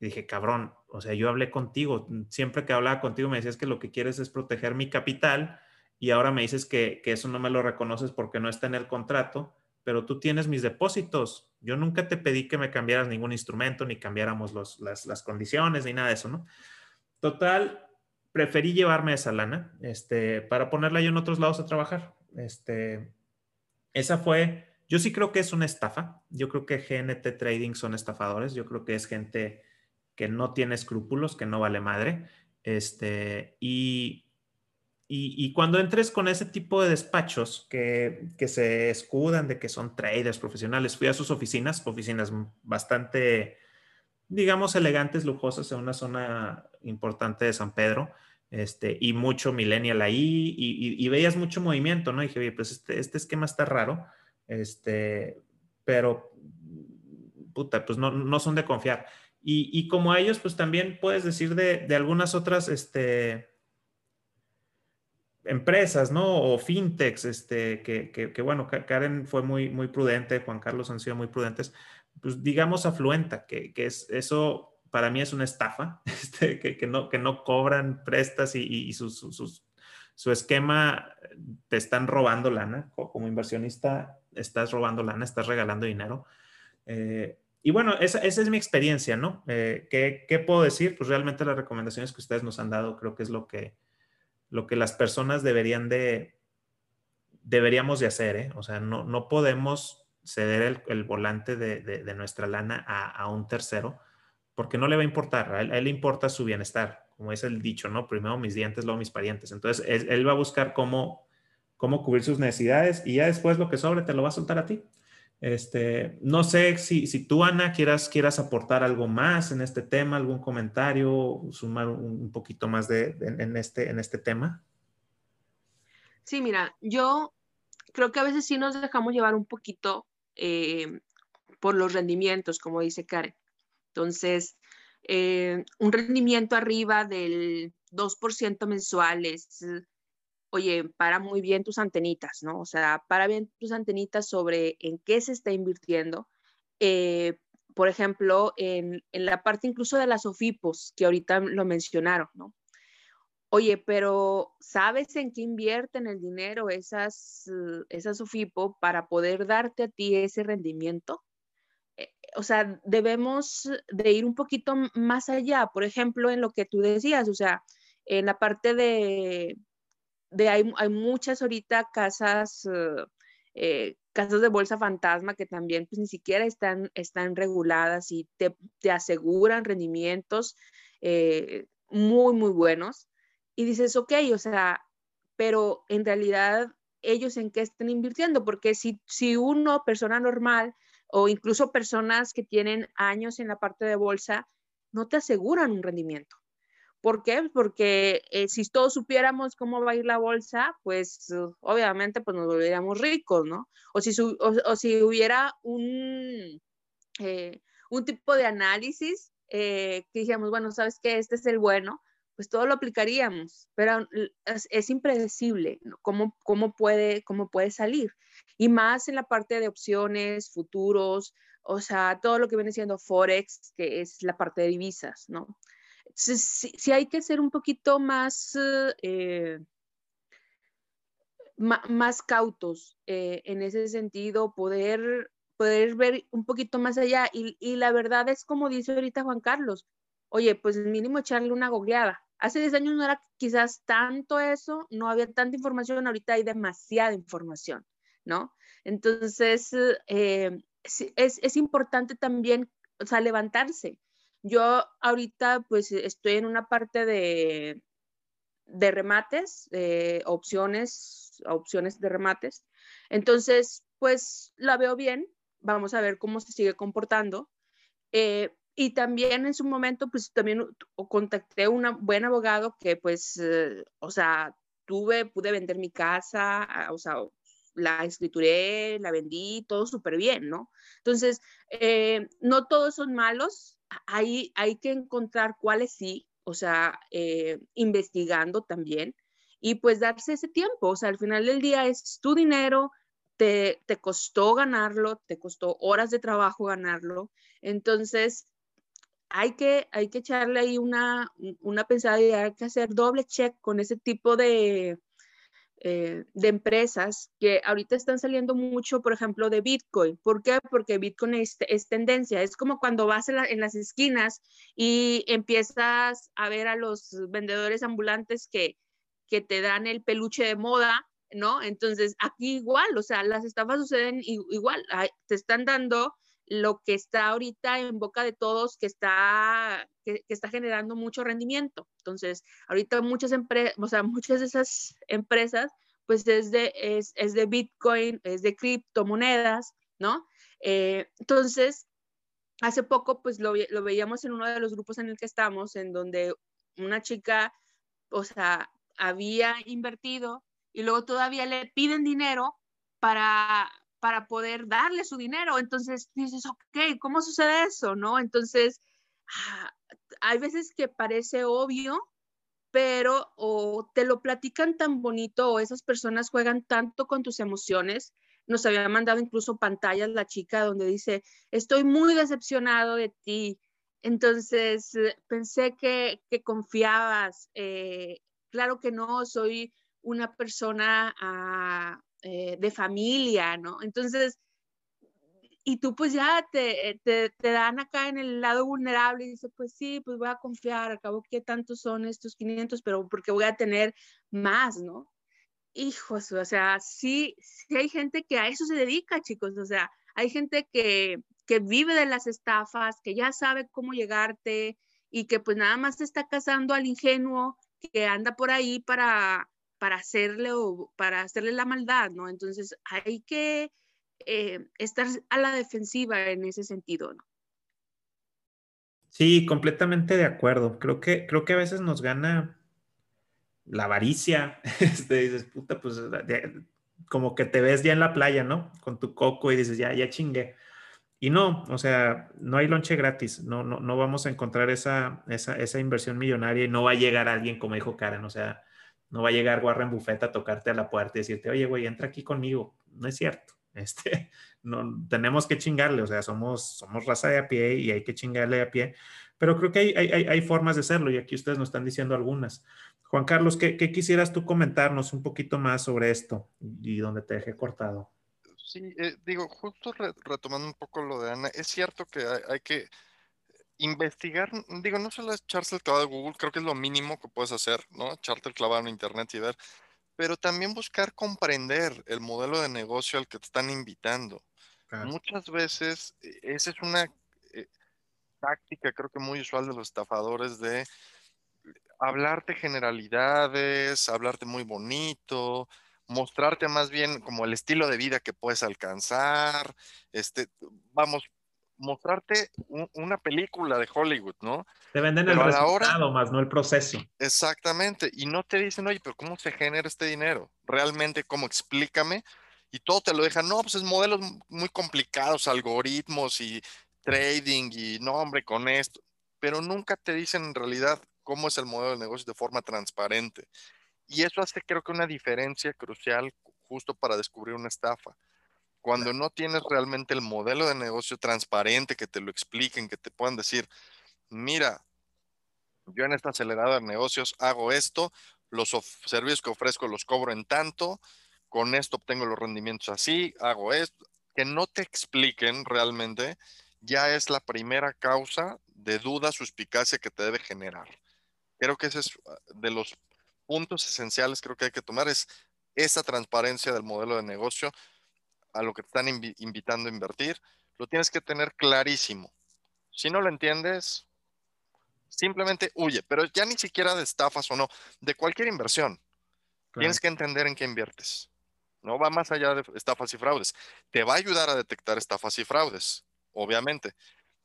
Y dije, cabrón, o sea, yo hablé contigo, siempre que hablaba contigo me decías que lo que quieres es proteger mi capital y ahora me dices que, eso no me lo reconoces porque no está en el contrato, pero tú tienes mis depósitos. Yo nunca te pedí que me cambiaras ningún instrumento, ni cambiáramos las, condiciones, ni nada de eso, ¿no? Total, preferí llevarme esa lana este, para ponerla yo en otros lados a trabajar. Este, esa fue, yo sí creo que es una estafa. Yo creo que GNT Trading son estafadores. Yo creo que es gente que no tiene escrúpulos, que no vale madre. Este, y y, cuando entres con ese tipo de despachos que, se escudan de que son traders profesionales, fui a sus oficinas, oficinas bastante, digamos, elegantes, lujosas en una zona importante de San Pedro, este, y mucho millennial ahí, y, veías mucho movimiento, ¿no? Y dije, oye, pues este, este, esquema está raro, este, pero, puta, pues no, son de confiar. Y, como a ellos, pues también puedes decir de, de algunas otras, este, empresas, ¿no? O fintechs, este, que, que, bueno, Karen fue muy, muy prudente, Juan Carlos han sido muy prudentes, pues digamos afluenta, que, que es, eso para mí es una estafa, <laughs> este, que, que, no, que no cobran prestas y, y su, su, esquema te están robando lana, como inversionista estás robando lana, estás regalando dinero. Eh, y bueno, esa, esa, es mi experiencia, ¿no? Eh, ¿qué, ¿qué, puedo decir? Pues realmente las recomendaciones que ustedes nos han dado creo que es lo que, lo que las personas deberían de, deberíamos de hacer, ¿eh? O sea, no, no podemos ceder el, volante de, nuestra lana a, un tercero porque no le va a importar, a él, le importa su bienestar, como es el dicho, ¿no? Primero mis dientes, luego mis parientes. Entonces, él, va a buscar cómo, cómo cubrir sus necesidades y ya después lo que sobre te lo va a soltar a ti. Este, no sé si, tú, Ana, quieras, quieras aportar algo más en este tema, algún comentario, sumar un, poquito más de, en, este, en este tema. Sí, mira, yo creo que a veces sí nos dejamos llevar un poquito eh, por los rendimientos, como dice Karen. Entonces, eh, un rendimiento arriba del 2% mensuales, oye, para muy bien tus antenitas, ¿no? O sea, para bien tus antenitas sobre en qué se está invirtiendo. Eh, por ejemplo, en, la parte incluso de las OFIPOS, que ahorita lo mencionaron, ¿no? Oye, pero ¿sabes en qué invierten el dinero esas, esas OFIPO para poder darte a ti ese rendimiento? Eh, o sea, debemos de ir un poquito más allá, por ejemplo, en lo que tú decías, o sea, en la parte de, de hay, hay muchas ahorita casas, eh, eh, casas de bolsa fantasma que también pues ni siquiera están, están reguladas y te, te aseguran rendimientos eh, muy, muy buenos. Y dices, ok, o sea, pero en realidad ellos en qué están invirtiendo, porque si, si uno, persona normal, o incluso personas que tienen años en la parte de bolsa, no te aseguran un rendimiento. ¿Por qué? Porque eh, si todos supiéramos cómo va a ir la bolsa, pues uh, obviamente pues nos volveríamos ricos, ¿no? O si, o, si hubiera un, eh, un tipo de análisis eh, que dijéramos, bueno, ¿sabes qué? Este es el bueno, pues todo lo aplicaríamos, pero es, impredecible ¿Cómo, cómo, puede, cómo puede salir. Y más en la parte de opciones, futuros, o sea, todo lo que viene siendo Forex, que es la parte de divisas, ¿no? Sí, hay que ser un poquito más, eh, más cautos eh, en ese sentido, poder, poder ver un poquito más allá. Y, y la verdad es como dice ahorita Juan Carlos, oye, pues mínimo echarle una googleada. Hace 10 años no era quizás tanto eso, no había tanta información, ahorita hay demasiada información, ¿no? Entonces, eh, es, es, importante también, o sea, levantarse. Yo ahorita pues estoy en una parte de, de remates, de opciones, opciones de remates. Entonces, pues la veo bien, vamos a ver cómo se sigue comportando. Eh, y también en su momento, pues también contacté a un buen abogado que pues, eh, o sea, tuve, pude vender mi casa, o sea, la escrituré, la vendí, todo súper bien, ¿no? Entonces, eh, no todos son malos, hay, hay que encontrar cuáles sí, o sea, eh, investigando también y pues darse ese tiempo, o sea, al final del día es tu dinero, te, te costó ganarlo, te costó horas de trabajo ganarlo, entonces hay que, hay que echarle ahí una, una pensada y hay que hacer doble check con ese tipo de, eh, de empresas que ahorita están saliendo mucho, por ejemplo, de Bitcoin. ¿Por qué? Porque Bitcoin es, tendencia. Es como cuando vas en, en, las esquinas y empiezas a ver a los vendedores ambulantes que, que te dan el peluche de moda, ¿no? Entonces, aquí igual, o sea, las estafas suceden igual. Te están dando lo que está ahorita en boca de todos, que está, que, está generando mucho rendimiento. Entonces, ahorita muchas empresas, o sea, muchas de esas empresas, pues es de, es, es de Bitcoin, es de criptomonedas, ¿no? Eh, entonces, hace poco, pues lo, lo veíamos en uno de los grupos en el que estamos, en donde una chica, o sea, había invertido y luego todavía le piden dinero para, para poder darle su dinero. Entonces dices, ok, ¿cómo sucede eso? ¿No? Entonces, ah, hay veces que parece obvio, pero o te lo platican tan bonito o esas personas juegan tanto con tus emociones. Nos había mandado incluso pantallas la chica donde dice, estoy muy decepcionado de ti. Entonces, eh, pensé que, que confiabas. Eh, claro que no, soy una persona ah, eh, de familia, ¿no? Entonces, y tú pues ya te, te, dan acá en el lado vulnerable y dices, pues sí, pues voy a confiar, acabo que tantos son estos 500, pero porque voy a tener más, ¿no? Hijos, o sea, sí, sí hay gente que a eso se dedica, chicos, o sea, hay gente que, que vive de las estafas, que ya sabe cómo llegarte y que pues nada más está casando al ingenuo que anda por ahí para, para hacerle o para hacerle la maldad, ¿no? Entonces hay que eh, estar a la defensiva en ese sentido, ¿no? Sí, completamente de acuerdo. Creo que, creo que a veces nos gana la avaricia. <laughs> Este, dices, puta, pues como que te ves ya en la playa, ¿no? Con tu coco y dices, ya, ya chingué. Y no, o sea, no hay lonche gratis, no, no, no vamos a encontrar esa, esa, esa inversión millonaria y no va a llegar alguien como dijo Karen, o sea, no va a llegar Warren Buffett a tocarte a la puerta y decirte, oye, güey, entra aquí conmigo. No es cierto. <laughs> Este, no, tenemos que chingarle, o sea, somos, somos raza de a pie y hay que chingarle a pie, pero creo que hay, hay, hay formas de hacerlo y aquí ustedes nos están diciendo algunas. Juan Carlos, ¿qué, ¿qué, quisieras tú comentarnos un poquito más sobre esto y donde te dejé cortado? Sí, eh, digo, justo retomando un poco lo de Ana, es cierto que hay que investigar, digo, no solo echarse el clavado de Google, creo que es lo mínimo que puedes hacer, ¿no? Echarte el clavado en Internet y ver, pero también buscar comprender el modelo de negocio al que te están invitando. Muchas veces, e, esa es una eh, táctica, creo que muy usual de los estafadores, de hablarte generalidades, hablarte muy bonito, mostrarte más bien como el estilo de vida que puedes alcanzar, este, vamos, mostrarte una película de Hollywood, ¿no? Te venden el resultado más, no el proceso. Exactamente. Y no te dicen, oye, pero ¿cómo se genera este dinero? Realmente, ¿cómo? Explícame. Y todo te lo dejan, no, pues es modelos muy complicados, algoritmos y trading y no, hombre, con esto. Pero nunca te dicen en realidad cómo es el modelo de negocio de forma transparente. Y eso hace creo que una diferencia crucial justo para descubrir una estafa. Cuando no tienes realmente el modelo de negocio transparente, que te lo expliquen, que te puedan decir, mira, yo en esta acelerada de negocios hago esto, los servicios que ofrezco los cobro en tanto, con esto obtengo los rendimientos así, hago esto, que no te expliquen realmente, ya es la primera causa de duda, suspicacia que te debe generar. Creo que ese es ah, de los puntos esenciales creo que hay que tomar, es esa transparencia del modelo de negocio a lo que te están invitando a invertir, lo tienes que tener clarísimo. Si no lo entiendes, simplemente huye, pero ya ni siquiera de estafas o no, de cualquier inversión. Tienes que entender en qué inviertes. No va más allá de estafas y fraudes. Te va a ayudar a detectar estafas y fraudes, obviamente,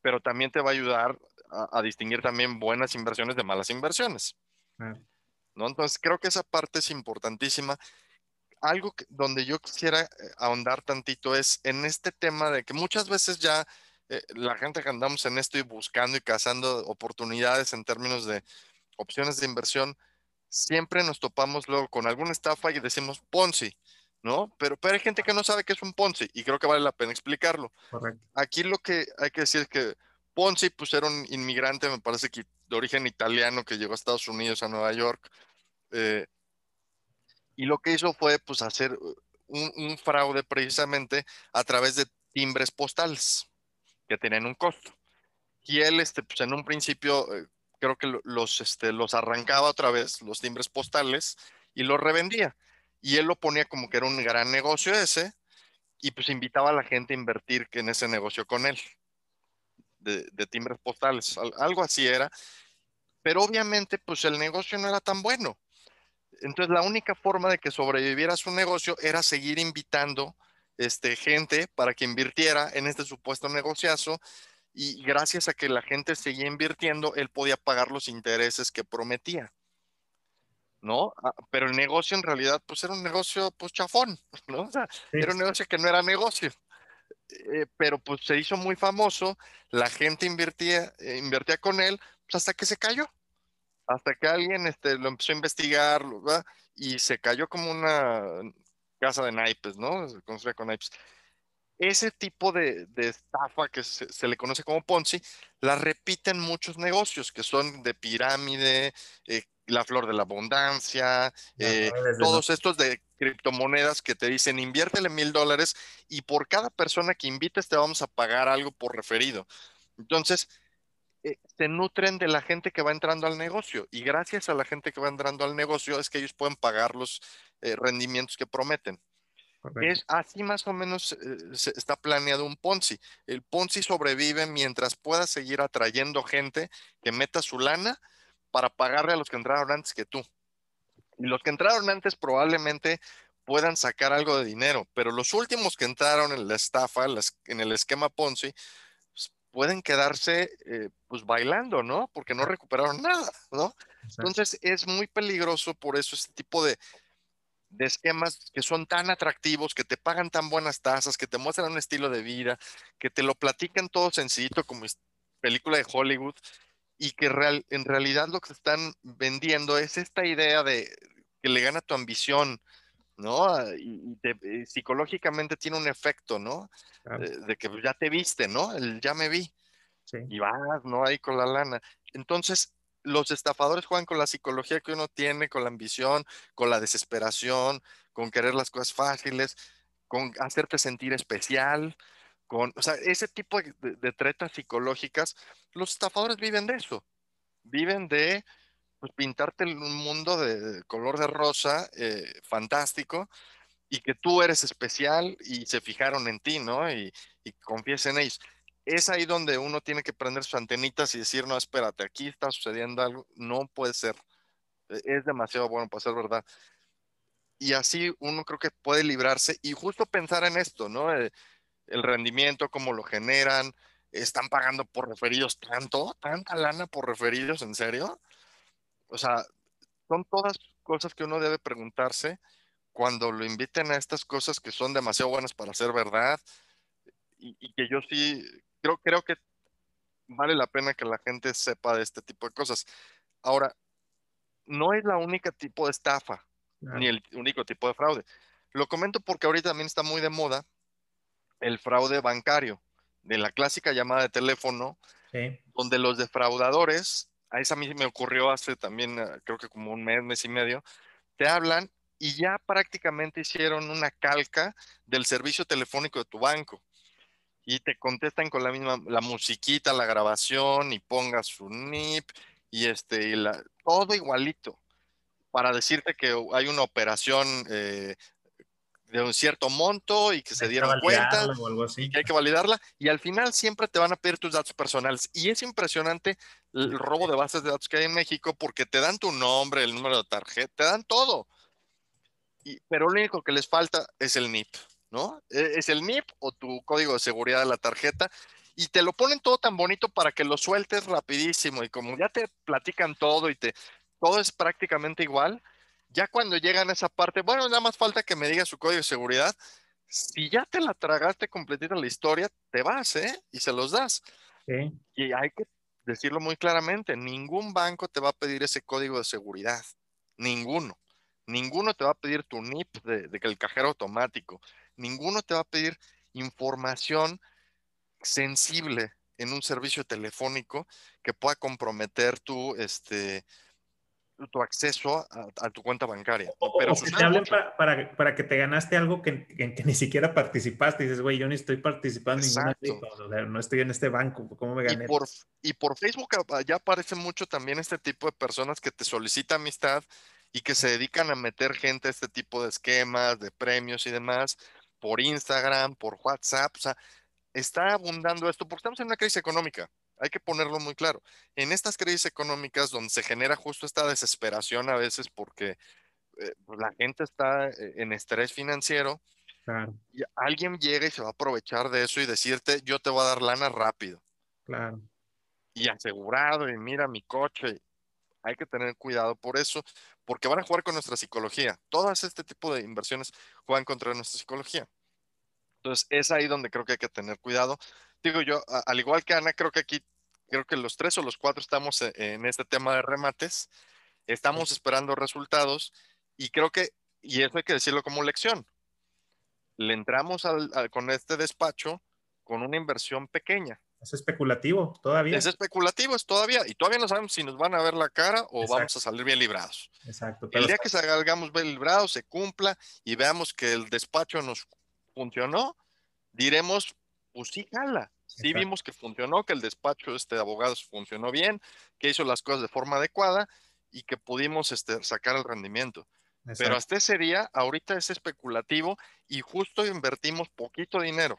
pero también te va a ayudar a, distinguir también buenas inversiones de malas inversiones. ¿no? Entonces, creo que esa parte es importantísima. Algo donde yo quisiera eh, ahondar tantito es en este tema de que muchas veces ya eh, la gente que andamos en esto y buscando y cazando oportunidades en términos de opciones de inversión, siempre nos topamos luego con alguna estafa y decimos Ponzi, ¿no? Pero, pero hay gente que no sabe qué es un Ponzi y creo que vale la pena explicarlo. Aquí lo que hay que decir es que Ponzi, pues era un inmigrante, me parece que de origen italiano que llegó a Estados Unidos, a Nueva York, eh, y lo que hizo fue pues hacer uh, un, fraude precisamente a través de timbres postales que tenían un costo. Y él, este, pues en un principio, eh, creo que los, este, los arrancaba otra vez, los timbres postales, y los revendía. Y él lo ponía como que era un gran negocio ese, y pues invitaba a la gente a invertir en ese negocio con él, de, de timbres postales, algo así era. Pero obviamente, pues el negocio no era tan bueno. Entonces, la única forma de que sobreviviera su negocio era seguir invitando este, gente para que invirtiera en este supuesto negociazo y gracias a que la gente seguía invirtiendo, él podía pagar los intereses que prometía. ¿No? Ah, pero el negocio en realidad, pues era un negocio, pues chafón, <laughs> ¿no? O sea, era un negocio que no era negocio. Eh, pero pues se hizo muy famoso, la gente invertía, eh, invertía con él, pues hasta que se cayó hasta que alguien este, lo empezó a investigar y se cayó como una casa de naipes, ¿no? Se construye con naipes. Ese tipo de, estafa que se, le conoce como Ponzi, la repiten muchos negocios que son de pirámide, eh, la flor de la abundancia, eh, todos estos de criptomonedas que te dicen inviértele mil dólares y por cada persona que invites te vamos a pagar algo por referido. Entonces, eh, se nutren de la gente que va entrando al negocio y gracias a la gente que va entrando al negocio es que ellos pueden pagar los eh, rendimientos que prometen. Es así más o menos eh, está planeado un Ponzi. El Ponzi sobrevive mientras pueda seguir atrayendo gente que meta su lana para pagarle a los que entraron antes que tú. Y los que entraron antes probablemente puedan sacar algo de dinero, pero los últimos que entraron en la estafa, en el esquema Ponzi, pueden quedarse eh, pues bailando, ¿no? Porque no recuperaron nada, ¿no? Entonces es muy peligroso por eso este tipo de, de esquemas que son tan atractivos, que te pagan tan buenas tasas, que te muestran un estilo de vida, que te lo platican todo sencillito como película de Hollywood y que real, en realidad lo que están vendiendo es esta idea de que le gana tu ambición, ¿no? Ah, y, eh, psicológicamente tiene un efecto, ¿no? Eh, de, que ya te viste, ¿no? El ya me vi. Y vas, ¿no? Ahí con la lana. Entonces, los estafadores juegan con la psicología que uno tiene, con la ambición, con la desesperación, con querer las cosas fáciles, con hacerte sentir especial, con, o sea, ese tipo de, de tretas psicológicas, los estafadores viven de eso. Viven de pues pintarte un mundo de color de rosa eh, fantástico y que tú eres especial y se fijaron en ti, ¿no? Y, y confíes en ellos. Es ahí donde uno tiene que prender sus antenitas y decir, no, espérate, aquí está sucediendo algo, no puede ser, e, es demasiado bueno para ser verdad. Y así uno creo que puede librarse y justo pensar en esto, ¿no? Eh, el rendimiento, cómo lo generan, están pagando por referidos tanto, tanta lana por referidos, ¿en serio? O sea, son todas cosas que uno debe preguntarse cuando lo inviten a estas cosas que son demasiado buenas para ser verdad y, que yo sí creo, creo que vale la pena que la gente sepa de este tipo de cosas. Ahora, no es la única tipo de estafa, ni el único tipo de fraude. Lo comento porque ahorita también está muy de moda el fraude bancario, de la clásica llamada de teléfono, donde los defraudadores, a esa me ocurrió hace también, ah, creo que como un mes, mes y medio, te hablan y ya prácticamente hicieron una calca del servicio telefónico de tu banco. Y te contestan con la misma, la musiquita, la grabación, y pongas su NIP, y este, la, todo igualito, para decirte que hay una operación eh, de un cierto monto y que se dieron cuenta y que hay que validarla y al final siempre te van a pedir tus datos personales y es impresionante el robo de bases de datos que hay en México porque te dan tu nombre, el número de tarjeta, te dan todo. Y, pero lo único que les falta es el NIP, ¿no? E, es el NIP o tu código de seguridad de la tarjeta y te lo ponen todo tan bonito para que lo sueltes rapidísimo y como ya te platican todo y te todo es prácticamente igual, ya cuando llegan a esa parte, bueno, nada más falta que me diga su código de seguridad. Si ya te la tragaste completita la historia, te vas, ¿eh? Y se los das. Y hay que decirlo muy claramente, ningún banco te va a pedir ese código de seguridad. Ninguno. Ninguno te va a pedir tu NIP de, de el cajero automático. Ninguno te va a pedir información sensible en un servicio telefónico que pueda comprometer tu, este, tu acceso a, tu cuenta bancaria. Pero o que te hablen para, para, que te ganaste algo que, que, ni siquiera participaste. Y dices, güey, yo ni estoy participando en no estoy en este banco, ¿cómo me gané? Y por, y por Facebook ya aparece mucho también este tipo de personas que te solicitan amistad y que se dedican a meter gente a este tipo de esquemas, de premios y demás, por Instagram, por WhatsApp. O sea, está abundando esto porque estamos en una crisis económica. Hay que ponerlo muy claro. En estas crisis económicas donde se genera justo esta desesperación a veces porque eh, pues, la gente está eh, en estrés financiero, y alguien llega y se va a aprovechar de eso y decirte, yo te voy a dar lana rápido. Claro. Y asegurado, y mira mi coche. Hay que tener cuidado por eso, porque van a jugar con nuestra psicología. Todas este tipo de inversiones juegan contra nuestra psicología. Entonces, es ahí donde creo que hay que tener cuidado digo yo, al igual que Ana, creo que aquí, creo que los tres o los cuatro estamos e, en este tema de remates, estamos esperando resultados y creo que, y eso hay que decirlo como lección, le entramos con este despacho con una inversión pequeña. Es especulativo todavía. Es especulativo, es todavía, y todavía no sabemos si nos van a ver la cara o vamos a salir bien librados. Exacto. El día que salgamos bien librados, se cumpla y veamos que el despacho nos funcionó, diremos, pues sí, jala. Sí vimos que funcionó, que el despacho este de abogados funcionó bien, que hizo las cosas de forma adecuada y que pudimos este, sacar el rendimiento. Pero hasta ese día, ahorita es especulativo y justo invertimos poquito dinero.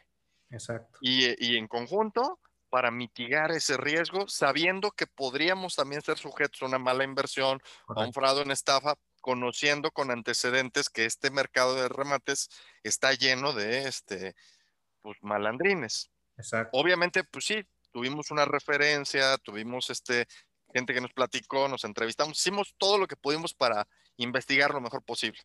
Exacto. Y, en conjunto, para mitigar ese riesgo, sabiendo que podríamos también ser sujetos a una mala inversión, a un fraude en estafa, conociendo con antecedentes que este mercado de remates está lleno de este, pues, malandrines. Exacto. Obviamente, pues sí, tuvimos una referencia, tuvimos este, gente que nos platicó, nos entrevistamos, hicimos todo lo que pudimos para investigar lo mejor posible.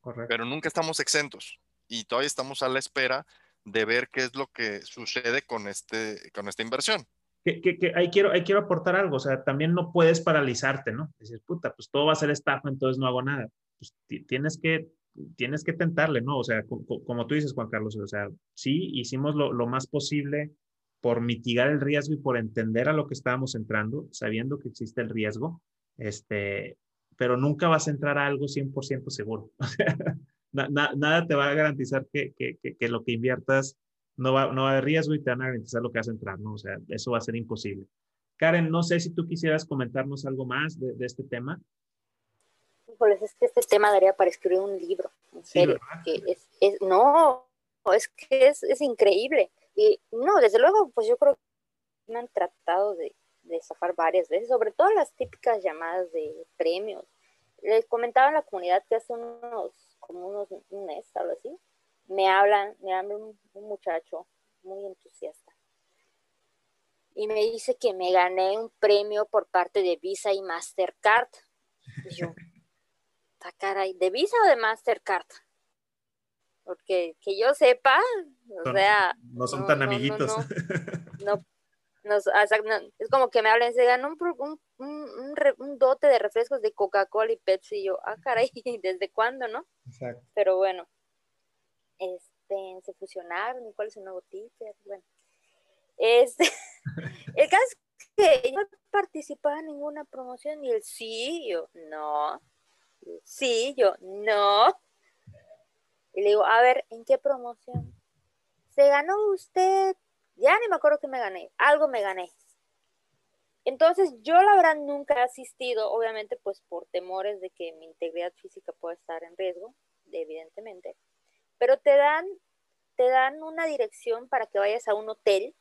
Correcto. Pero nunca estamos exentos y todavía estamos a la espera de ver qué es lo que sucede con, este, con esta inversión. Que, que, ahí, quiero, ahí quiero aportar algo, o sea, también no puedes paralizarte, ¿no? Decir, puta, pues todo va a ser estafa, entonces no hago nada. Pues tienes que tienes que tentarle, ¿no? O sea, como tú dices, Juan Carlos, o sea, sí, hicimos lo, más posible por mitigar el riesgo y por entender a lo que estábamos entrando, sabiendo que existe el riesgo, este, pero nunca vas a entrar a algo 100% seguro. <laughs> nada te va a garantizar que, lo que inviertas no va, no va a haber riesgo y te van a garantizar lo que vas a entrar, ¿no? O sea, eso va a ser imposible. Karen, no sé si tú quisieras comentarnos algo más de, de este tema es que este tema daría para escribir un libro, en serio, que es, no, es que es, increíble. Y no, desde luego, pues yo creo que me han tratado de, de zafar varias veces, sobre todo las típicas llamadas de premios. Les comentaba en la comunidad que hace unos, como unos, un mes, algo así, me hablan, me habla un, muchacho muy entusiasta y me dice que me gané un premio por parte de Visa y Mastercard. Y yo, caray, ¿de Visa o de Mastercard? Porque que yo sepa, o sea... No son tan amiguitos. <laughs> No, es como que me hablen, se ganó un, un, dote de refrescos de Coca-Cola y Pepsi. Y yo, ah, caray, <laughs> ¿desde cuándo, no? Exacto. Pero bueno, este, se fusionaron y cuál es su nuevo ticket. Bueno, este, <laughs> el caso es que yo no participaba en ninguna promoción y el sí, yo, no. Sí, yo, no. Y le digo, a ver, ¿en qué promoción? Se ganó usted ya ni me acuerdo que me gané, algo me gané. Entonces, yo la verdad nunca he asistido, obviamente, pues por temores de que mi integridad física pueda estar en riesgo, evidentemente. Pero te dan, te dan una dirección para que vayas a un hotel,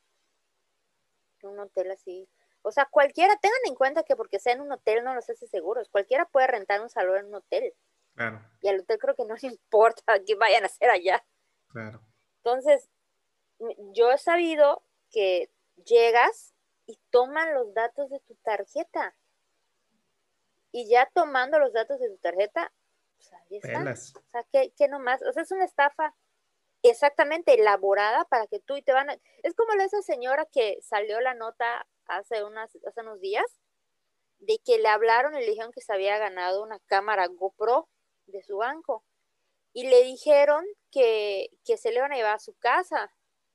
un hotel así. O sea, cualquiera, tengan en cuenta que porque sea en un hotel no los hace seguros. Cualquiera puede rentar un salón en un hotel. Claro. Y al hotel creo que no le <laughs> importa que vayan a hacer allá. Claro. Entonces, yo he sabido que llegas y toman los datos de tu tarjeta. Y ya tomando los datos de tu tarjeta, pues ahí está. O sea, ¿qué, ¿qué, nomás? O sea, es una estafa exactamente elaborada para que tú y te van a... Es como esa señora que salió la nota hace, unas, hace unos días de que le hablaron y le dijeron que se había ganado una cámara GoPro de su banco. Y le dijeron que, que se le iban a llevar a su casa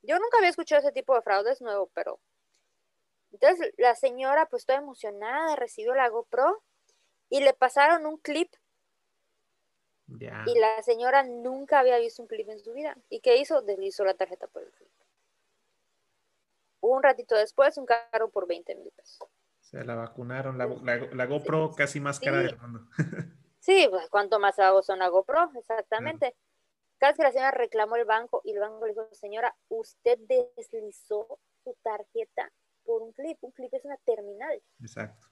yo nunca había escuchado ese tipo de fraudes nuevo, pero... Entonces la señora pues toda emocionada recibió la GoPro y le pasaron un clip. Y la señora nunca había visto un clip en su vida. ¿Y qué hizo? Deslizó la tarjeta por el clip. Un ratito después, un carro por 20 mil pesos. Se la vacunaron, la, GoPro casi más cara del mundo. <laughs> sí, pues cuánto más hago son la GoPro, exactamente. Casi la señora reclamó el banco y el banco le dijo, señora, usted deslizó su tarjeta por un clip. Un clip es una terminal. Exacto.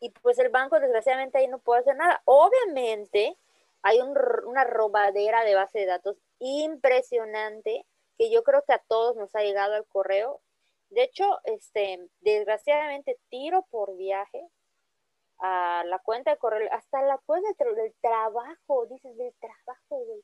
Y pues el banco desgraciadamente ahí no puede hacer nada. Obviamente hay una robadera de base de datos impresionante que yo creo que a todos nos ha llegado al correo. De hecho, este, desgraciadamente tiro por viaje a la cuenta de correo, hasta la cuenta del trabajo, dices del trabajo, güey.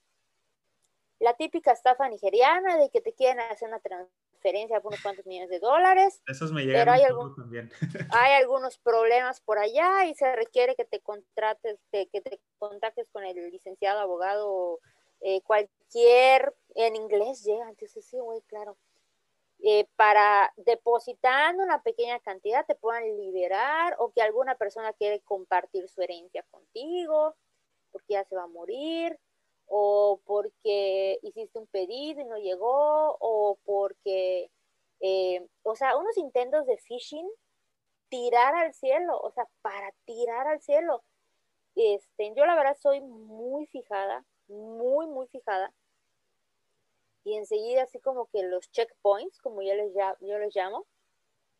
La típica estafa nigeriana de que te quieren hacer una transferencia por unos cuantos millones de dólares. Esos me llegan pero hay, también. <laughs> hay algunos problemas por allá y se requiere que te contrates, que te contactes con el licenciado abogado, eh, cualquier, en inglés llega, entonces sí, güey, claro eh, para depositando una pequeña cantidad te puedan liberar o que alguna persona quiere compartir su herencia contigo porque ya se va a morir o porque hiciste un pedido y no llegó o porque, eh, o sea, unos intentos de phishing, tirar al cielo, o sea, para tirar al cielo. Este, yo la verdad soy muy fijada, muy, muy fijada y enseguida así como que los checkpoints, como yo les, yo les llamo,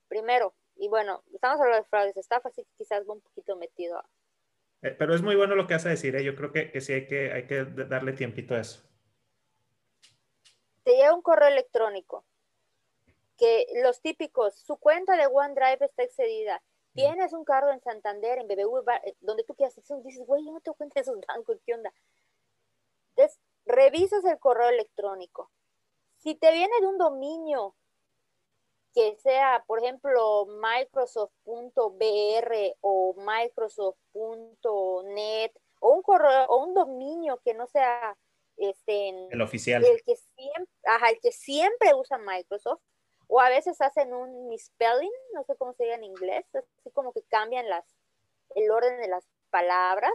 primero, y bueno, estamos hablando de fraudes, estafa, así que quizás va un poquito metido. Eh, pero es muy bueno lo que hace decir, ¿eh? yo creo que, que sí hay que, hay que darle tiempito a eso. Te llega un correo electrónico que los típicos, su cuenta de OneDrive está excedida, tienes un cargo en Santander, en BBV, eh, donde tú quieras, dices, güey, yo no tengo cuenta de esos bancos, ¿qué onda? Revisas el correo electrónico. Si te viene de un dominio que sea, por ejemplo, microsoft.br o microsoft.net o un correo o un dominio que no sea este el oficial el que siempre el que siempre usa Microsoft o a veces hacen un misspelling no sé cómo se diga en inglés así como que cambian las el orden de las palabras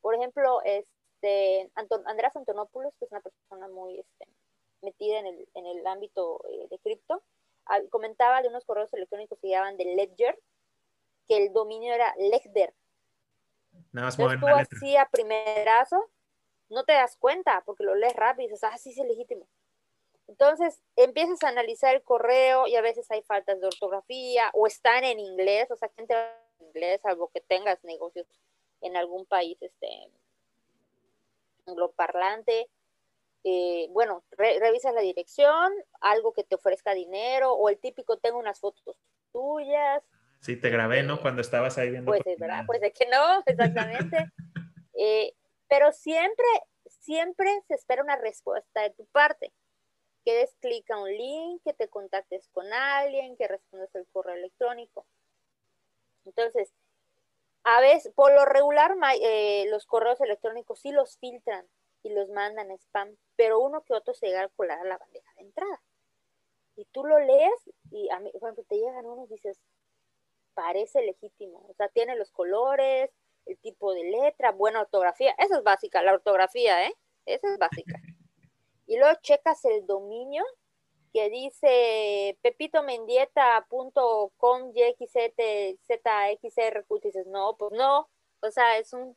por ejemplo este Andrés Antonopoulos que es una persona muy este, metida en el, en el ámbito eh, de cripto, comentaba de unos correos electrónicos que llamaban de Ledger, que el dominio era Ledger. Nada más Entonces, tú así a primerazo, no te das cuenta porque lo lees rápido y dices, ah, sí, sí, es legítimo. Entonces empiezas a analizar el correo y a veces hay faltas de ortografía o están en inglés, o sea, gente en inglés, algo que tengas negocios en algún país este, angloparlante eh, bueno, revisas la dirección, algo que te ofrezca dinero, o el típico, tengo unas fotos tuyas. Sí, te grabé, ¿no? Eh, Cuando estabas ahí viendo. Pues es verdad, pues es que no, <laughs> exactamente. Eh, pero siempre, siempre se espera una respuesta de tu parte. que des clic a un link, que te contactes con alguien, que respondas el correo electrónico. Entonces, a veces, por lo regular, eh, los correos electrónicos sí los filtran y los mandan spam, pero uno que otro se llega a colar a la bandeja de entrada. Y tú lo lees y a mí, por ejemplo, te llegan unos y dices, parece legítimo. O sea, tiene los colores, el tipo de letra, buena ortografía. Esa es básica, la ortografía, ¿eh? Esa es básica. <laughs> Y luego checas el dominio que dice pepitomendieta.com ZXR, y dices, no, pues no, o sea, es un,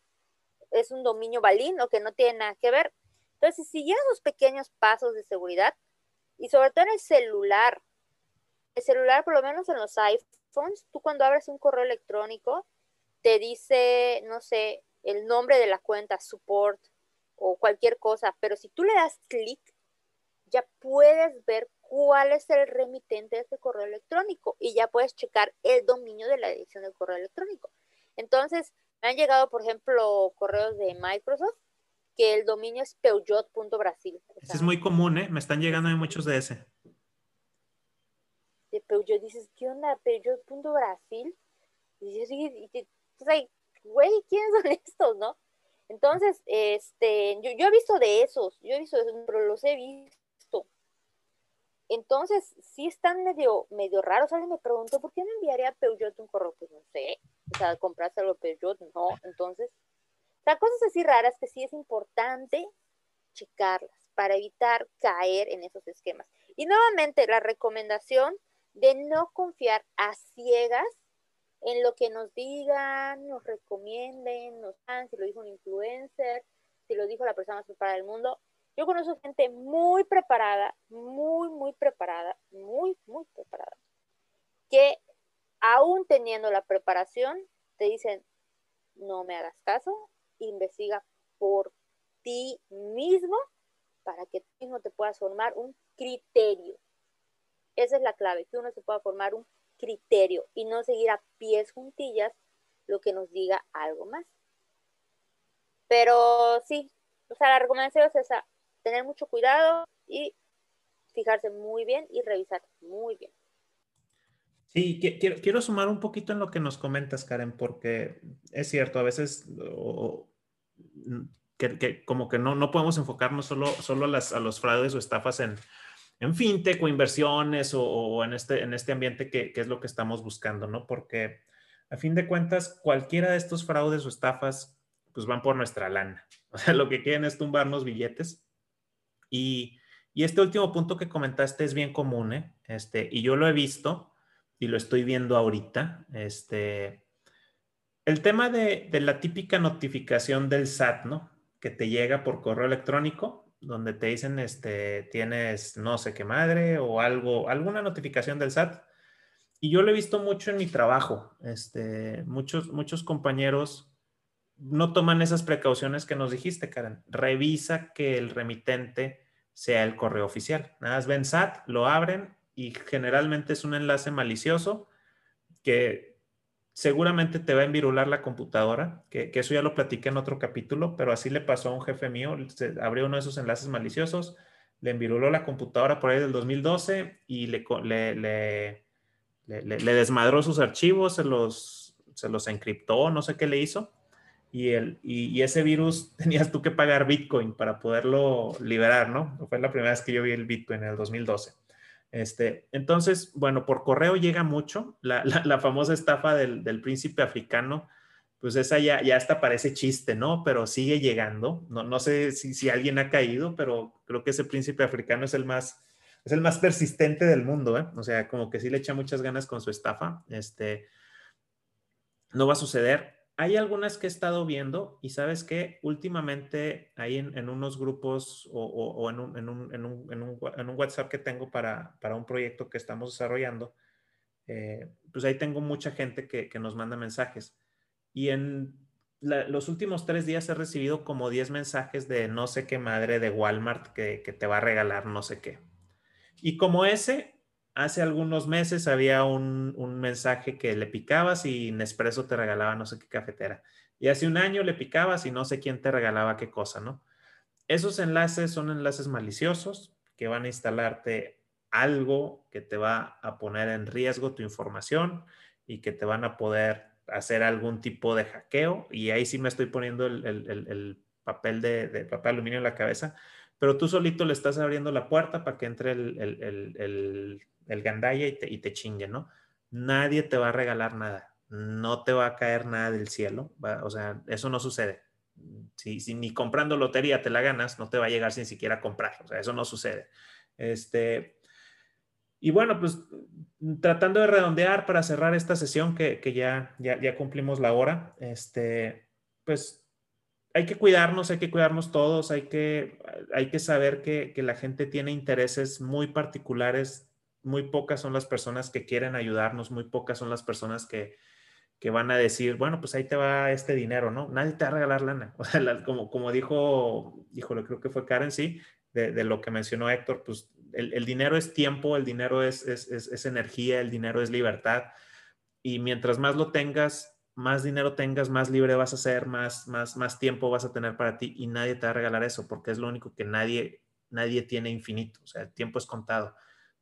es un dominio balino que no tiene nada que ver. Entonces, si esos pequeños pasos de seguridad, y sobre todo en el celular, el celular, por lo menos en los iPhones, tú cuando abres un correo electrónico, te dice, no sé, el nombre de la cuenta, support, o cualquier cosa, pero si tú le das clic, ya puedes ver cuál es el remitente de ese correo electrónico y ya puedes checar el dominio de la dirección del correo electrónico. Entonces, me han llegado, por ejemplo, correos de Microsoft que el dominio es peugeot.brasil. Ese es muy común, ¿eh? Me están llegando muchos de ese. De Peugeot, dices, ¿qué onda? Peugeot.brasil. Y dices, güey, ¿quiénes son <laughs> estos, no? Entonces, este, yo, yo, he visto de esos, yo he visto de esos, pero los he visto. Entonces, sí están medio, medio raros. Alguien me preguntó, ¿por qué no enviaría a Peugeot un correo? Pues no sé. O sea, comprarse algo Peugeot, no. Entonces, o cosas así raras que sí es importante checarlas para evitar caer en esos esquemas. Y nuevamente, la recomendación de no confiar a ciegas en lo que nos digan, nos recomienden, nos dan, si lo dijo un influencer, si lo dijo la persona más preparada del mundo. Yo conozco gente muy preparada, muy, muy preparada, muy, muy preparada, que aún teniendo la preparación, te dicen, no me hagas caso, investiga por ti mismo para que tú mismo te puedas formar un criterio. Esa es la clave, que uno se pueda formar un criterio y no seguir a pies juntillas lo que nos diga algo más. Pero sí, o sea, la recomendación es esa, tener mucho cuidado y fijarse muy bien y revisar muy bien. Sí, quiero, quiero sumar un poquito en lo que nos comentas, Karen, porque es cierto, a veces que, como que no, no podemos enfocarnos solo, solo a, las, a los fraudes o estafas en, en fintech o inversiones o, en, este, en este ambiente que, es lo que estamos buscando, ¿no? Porque a fin de cuentas, cualquiera de estos fraudes o estafas, pues van por nuestra lana. <laughs> O sea, lo que quieren es tumbarnos billetes. Y, este último punto que comentaste es bien común, ¿eh? Este, y yo lo he visto y lo estoy viendo ahorita. Este, el tema de, de la típica notificación del SAT, ¿no? Que te llega por correo electrónico donde te dicen, este, tienes no sé qué madre o algo, alguna notificación del SAT. Y yo lo he visto mucho en mi trabajo. Este, muchos, muchos compañeros no toman esas precauciones que nos dijiste, Karen. Revisa que el remitente sea el correo oficial. Nada más ven SAT, lo abren y generalmente es un enlace malicioso que seguramente te va a envirular la computadora, que, eso ya lo platiqué en otro capítulo, pero así le pasó a un jefe mío, se abrió uno de esos enlaces maliciosos, le enviruló la computadora por ahí del 2012 y le, le, le, desmadró sus archivos, se los, se los encriptó, no sé qué le hizo. Y, el, y, ese virus <laughs> tenías tú que pagar Bitcoin para poderlo liberar, ¿no? Fue la primera vez que yo vi el Bitcoin en el 2012. Este, entonces, bueno, por correo llega mucho. La, <laughs> famosa estafa del, príncipe africano, pues esa ya, ya hasta parece chiste, ¿no? Pero sigue llegando. No, no sé si, si, alguien ha caído, pero creo que ese príncipe africano es el más, es el más persistente del mundo, ¿eh? O sea, como que sí le echa muchas ganas con su estafa. Este, no va a suceder hay algunas que he estado viendo y sabes que últimamente hay en, unos grupos o, en, un, WhatsApp que tengo para, un proyecto que estamos desarrollando, eh, pues ahí tengo mucha gente que, nos manda mensajes. Y en los últimos tres días he recibido como 10 mensajes de no sé qué madre de Walmart que, que te va a regalar no sé qué. Y como ese, hace algunos meses había un, mensaje que le picabas y Nespresso te regalaba no sé qué cafetera. Y hace un año le picabas y no sé quién te regalaba qué cosa, ¿no? Esos enlaces son enlaces maliciosos que van a instalarte algo que te va a poner en riesgo tu información y que te van a poder hacer algún tipo de hackeo. Y ahí sí me estoy poniendo el, papel de, papel aluminio en la cabeza, pero tú solito le estás abriendo la puerta para que entre el, el, gandaya y te, y te chingue, ¿no? Nadie te va a regalar nada, no te va a caer nada del cielo, o sea, eso no sucede. Si, si, ni comprando lotería te la ganas, no te va a llegar sin siquiera comprar, o sea, eso no sucede. Este, y bueno, pues tratando de redondear para cerrar esta sesión que, ya, ya, ya, cumplimos la hora, este, pues hay que cuidarnos, hay que cuidarnos todos, hay que, hay que saber que, que la gente tiene intereses muy particulares, muy pocas son las personas que quieren ayudarnos, muy pocas son las personas que, que van a decir, bueno, pues ahí te va este dinero, ¿no? Nadie te va a regalar lana. <laughs> O sea, como, como dijo, híjole, creo que fue Karen, sí, de, de, lo que mencionó Héctor, pues el, dinero es tiempo, el dinero es, es, energía, el dinero es libertad. Y mientras más lo tengas, más dinero tengas, más libre vas a ser, más, más, más tiempo vas a tener para ti y nadie te va a regalar eso porque es lo único que nadie, nadie tiene infinito. O sea, el tiempo es contado.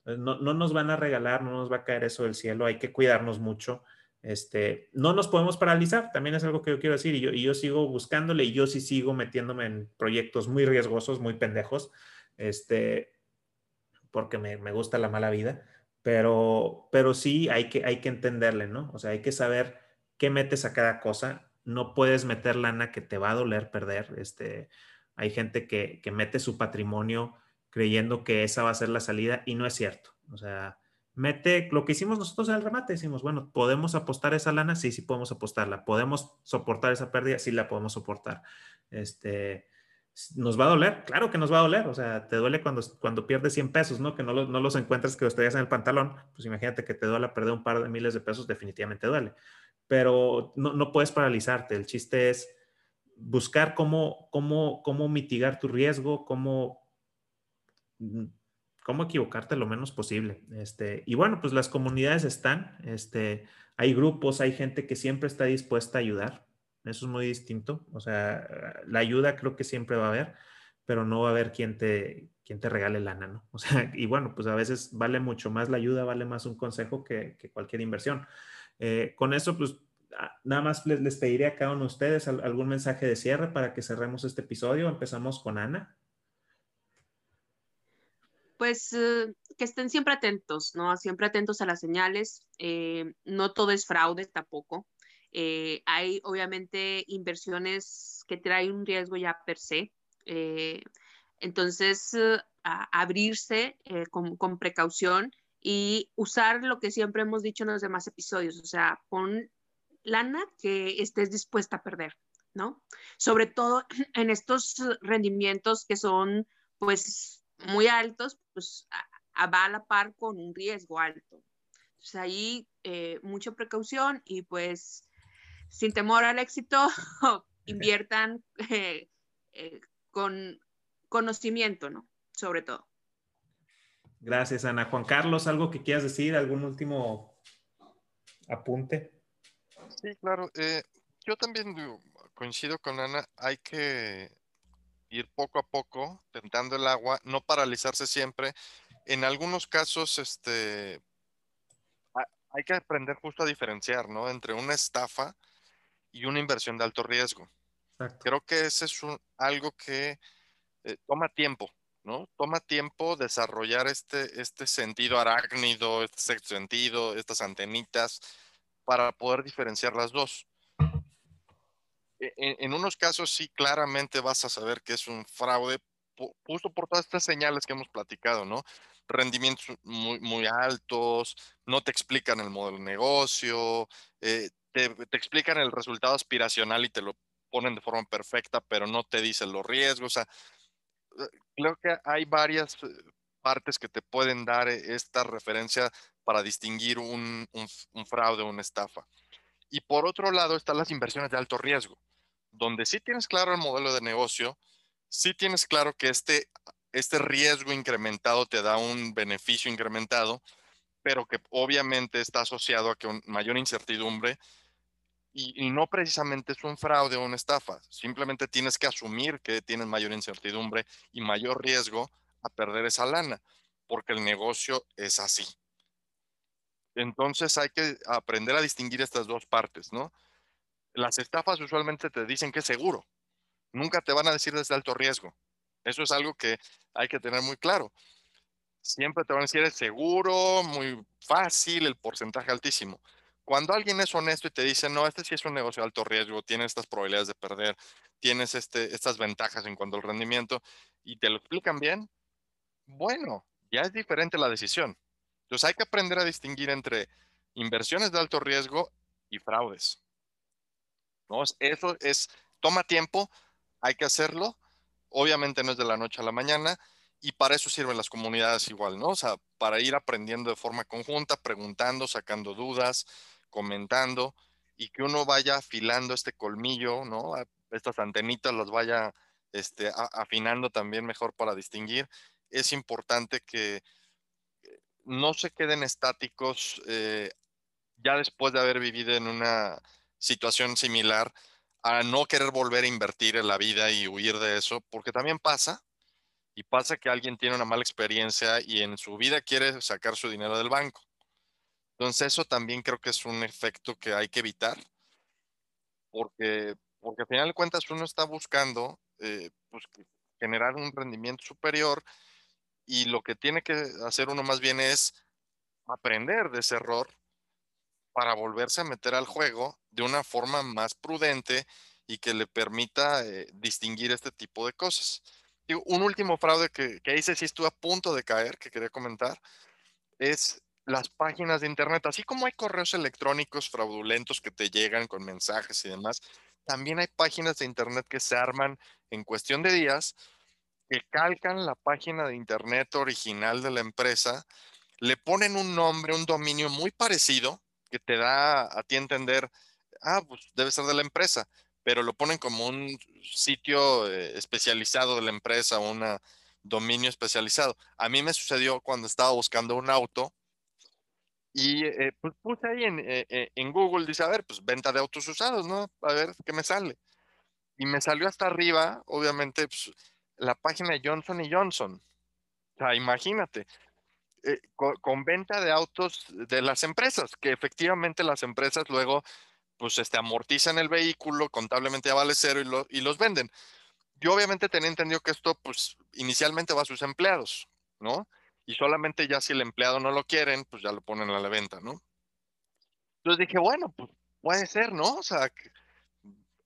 No, no nos van a regalar, no nos va a caer eso del cielo, hay que cuidarnos mucho. Este, no nos podemos paralizar, también es algo que yo quiero decir, y yo, y yo sigo buscándole y yo sí sigo metiéndome en proyectos muy riesgosos, muy pendejos, este, porque me, gusta la mala vida, pero, pero sí hay que, hay que entenderle, ¿no? O sea, hay que saber qué metes a cada cosa. No puedes meter lana que te va a doler perder. Este, hay gente que, que mete su patrimonio creyendo que esa va a ser la salida y no es cierto. O sea, mete lo que hicimos nosotros en el remate. Decimos, bueno, ¿podemos apostar esa lana? Sí, sí podemos apostarla. ¿Podemos soportar esa pérdida? Sí, la podemos soportar. Este, nos va a doler, claro que nos va a doler, o sea, te duele cuando, cuando pierdes 100 pesos, ¿no? Que no, no los encuentras que los traías en el pantalón, pues imagínate que te duele perder un par de miles de pesos, definitivamente duele, pero no, no puedes paralizarte, el chiste es buscar cómo, cómo, cómo mitigar tu riesgo, cómo, mm, cómo equivocarte lo menos posible. Este, y bueno, pues las comunidades están, este, hay grupos, hay gente que siempre está dispuesta a ayudar. Eso es muy distinto. O sea, la ayuda creo que siempre va a haber, pero no va a haber quien te, quien te regale lana, ¿no? <laughs> O sea, y bueno, pues a veces vale mucho más la ayuda, vale más un consejo que, cualquier inversión. Eh, con eso, pues ah, nada más les, les, pediré a cada uno de ustedes algún mensaje de cierre para que cerremos este episodio. Empezamos con Ana. Pues eh, que estén siempre atentos, ¿no? Siempre atentos a las señales. Eh, no todo es fraude tampoco. Hay obviamente inversiones que traen un riesgo ya per se. Entonces, abrirse con, precaución y usar lo que siempre hemos dicho en los demás episodios, o sea, pon lana que estés dispuesta a perder, ¿no? Sobre todo <clears throat> en estos rendimientos que son, pues, muy altos, pues, va a la par con un riesgo alto. Entonces, ahí mucha precaución y pues sin temor al éxito, <laughs> inviertan <laughs> eh, eh, con conocimiento, ¿no? Sobre todo. Gracias, Ana. Juan Carlos, ¿algo que quieras decir? ¿Algún último apunte? Sí, claro. Eh, yo también coincido con Ana. Hay que ir poco a poco, tentando el agua, no paralizarse siempre. En algunos casos, este, hay que aprender justo a diferenciar, ¿no? Entre una estafa y una inversión de alto riesgo. Creo que ese es algo que eh, toma tiempo, ¿no? Toma tiempo desarrollar este, este sentido arácnido, este sexto sentido, estas antenitas, para poder diferenciar las dos. E, en, unos casos sí claramente vas a saber que es un fraude, justo por todas estas señales que hemos platicado, ¿no? Rendimientos muy, altos, no te explican el modelo de negocio, eh, te, explican el resultado aspiracional y te lo ponen de forma perfecta, pero no te dicen los riesgos. O sea, creo que hay varias eh, partes que te pueden dar eh, esta referencia para distinguir un, un, fraude o una estafa. Y por otro lado están las inversiones de alto riesgo, donde sí tienes claro el modelo de negocio, sí tienes claro que este, este riesgo incrementado te da un beneficio incrementado, pero que obviamente está asociado a que un mayor incertidumbre y, no precisamente es un fraude o una estafa, simplemente tienes que asumir que tienes mayor incertidumbre y mayor riesgo a perder esa lana, porque el negocio es así. Entonces hay que aprender a distinguir estas dos partes, ¿no? Las estafas usualmente te dicen que es seguro. Nunca te van a decir desde alto riesgo. Eso es algo que hay que tener muy claro. Siempre te van a decir es seguro, muy fácil, el porcentaje altísimo. Cuando alguien es honesto y te dice, no, este sí es un negocio de alto riesgo, tiene estas probabilidades de perder, tienes este, estas ventajas en cuanto al rendimiento y te lo explican bien, bueno, ya es diferente la decisión. Entonces hay que aprender a distinguir entre inversiones de alto riesgo y fraudes. ¿No? Eso es, toma tiempo, hay que hacerlo. Obviamente no es de la noche a la mañana y para eso sirven las comunidades igual, ¿no? O sea, para ir aprendiendo de forma conjunta, preguntando, sacando dudas, comentando y que uno vaya afilando este colmillo, ¿no? Estas antenitas las vaya este, afinando también mejor para distinguir. Es importante que eh, no se queden estáticos eh, ya después de haber vivido en una situación similar a no querer volver a invertir en la vida y huir de eso, porque también pasa, y pasa que alguien tiene una mala experiencia y en su vida quiere sacar su dinero del banco. Entonces eso también creo que es un efecto que hay que evitar, porque, porque al final de cuentas uno está buscando eh, pues, generar un rendimiento superior y lo que tiene que hacer uno más bien es aprender de ese error para volverse a meter al juego de una forma más prudente y que le permita eh, distinguir este tipo de cosas. Y un último fraude que, que hice, si estuve a punto de caer, que quería comentar, es las páginas de Internet. Así como hay correos electrónicos fraudulentos que te llegan con mensajes y demás, también hay páginas de Internet que se arman en cuestión de días, que calcan la página de Internet original de la empresa, le ponen un nombre, un dominio muy parecido, que te da a ti entender, ah, pues debe ser de la empresa, pero lo ponen como un sitio eh, especializado de la empresa, un dominio especializado. A mí me sucedió cuando estaba buscando un auto y eh, pues puse ahí en, eh, en, Google, dice, a ver, pues venta de autos usados, ¿no? A ver qué me sale. Y me salió hasta arriba, obviamente, pues, la página de Johnson Johnson. O sea, imagínate. Eh, con, venta de autos de las empresas, que efectivamente las empresas luego pues este, amortizan el vehículo, contablemente ya vale cero y, y los venden. Yo obviamente tenía entendido que esto pues inicialmente va a sus empleados, ¿no? Y solamente ya si el empleado no lo quieren, pues ya lo ponen a la venta, ¿no? Entonces dije, bueno, pues puede ser, ¿no? O sea,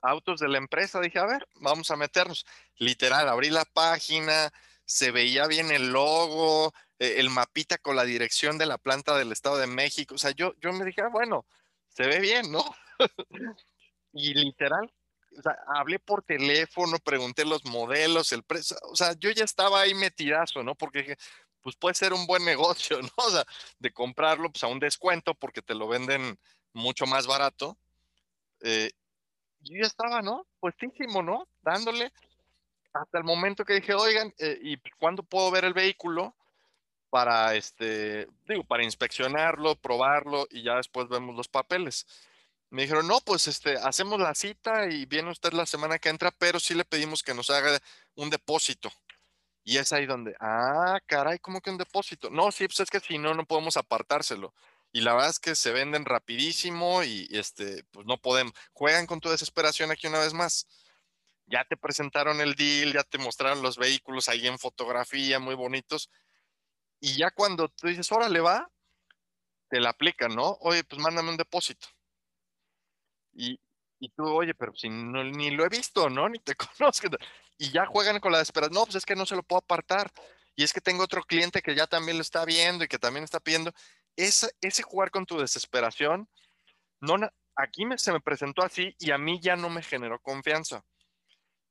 autos de la empresa, dije, a ver, vamos a meternos. Literal, abrí la página, se veía bien el logo, eh, el mapita con la dirección de la planta del Estado de México. O sea, yo, yo me dije, ah, bueno, se ve bien, ¿no? <laughs> y literal, o sea, hablé por teléfono, pregunté los modelos, el precio, o sea, yo ya estaba ahí metidazo, ¿no? Porque dije, pues puede ser un buen negocio, <laughs> ¿no? O sea, de comprarlo pues a un descuento porque te lo venden mucho más barato. Eh, yo ya estaba, ¿no? Puestísimo, ¿no? Dándole hasta el momento que dije, oigan, eh, ¿y cuándo puedo ver el vehículo? para, este, digo, para inspeccionarlo, probarlo y ya después vemos los papeles. Me dijeron, no, pues este, hacemos la cita y viene usted la semana que entra, pero sí le pedimos que nos haga un depósito. Y es ahí donde, ah, caray, ¿cómo que un depósito? No, sí, pues es que si no, no podemos apartárselo. Y la verdad es que se venden rapidísimo y, este, pues no podemos. Juegan con tu desesperación aquí una vez más. Ya te presentaron el deal, ya te mostraron los vehículos ahí en fotografía, muy bonitos y ya cuando tú dices, órale, va, te la aplican, ¿no? Oye, pues mándame un depósito. Y, y tú, oye, pero si ni lo he visto, ¿no? Ni te <laughs> conozco. Y ya juegan con la desesperación. No, pues es que no se lo puedo apartar. Y es que tengo otro cliente que ya también lo está viendo y que también está pidiendo. Ese, ese jugar con tu desesperación, no, aquí me, se me presentó así y a mí ya no me generó confianza.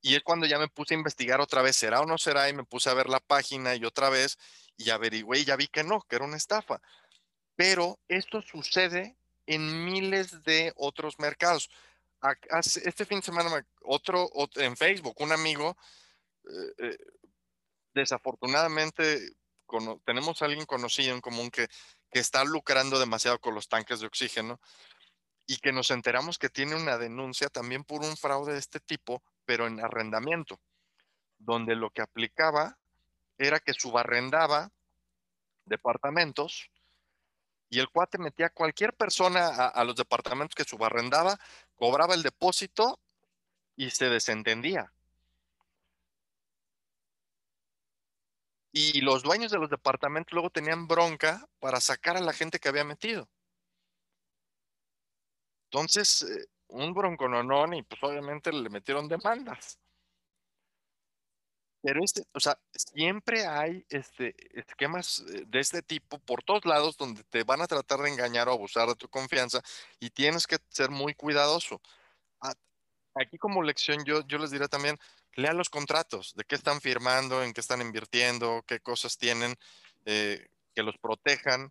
Y es cuando ya me puse a investigar otra vez, ¿será o no será? Y me puse a ver la página y otra vez y averigüé y ya vi que no, que era una estafa. Pero esto sucede en miles de otros mercados. Este fin de semana, otro, en Facebook, un amigo, eh, eh, desafortunadamente, tenemos a alguien conocido en común que, que está lucrando demasiado con los tanques de oxígeno y que nos enteramos que tiene una denuncia también por un fraude de este tipo, pero en arrendamiento, donde lo que aplicaba era que subarrendaba departamentos y el cuate metía a cualquier persona a, los departamentos que subarrendaba, cobraba el depósito y se desentendía. Y los dueños de los departamentos luego tenían bronca para sacar a la gente que había metido. Entonces, eh, un broncononón y pues obviamente le metieron demandas. Pero este, o sea, siempre hay este, esquemas eh, de este tipo por todos lados donde te van a tratar de engañar o abusar de tu confianza y tienes que ser muy cuidadoso. Aquí como lección yo, yo les diré también, lea los contratos, de qué están firmando, en qué están invirtiendo, qué cosas tienen eh, que los protejan.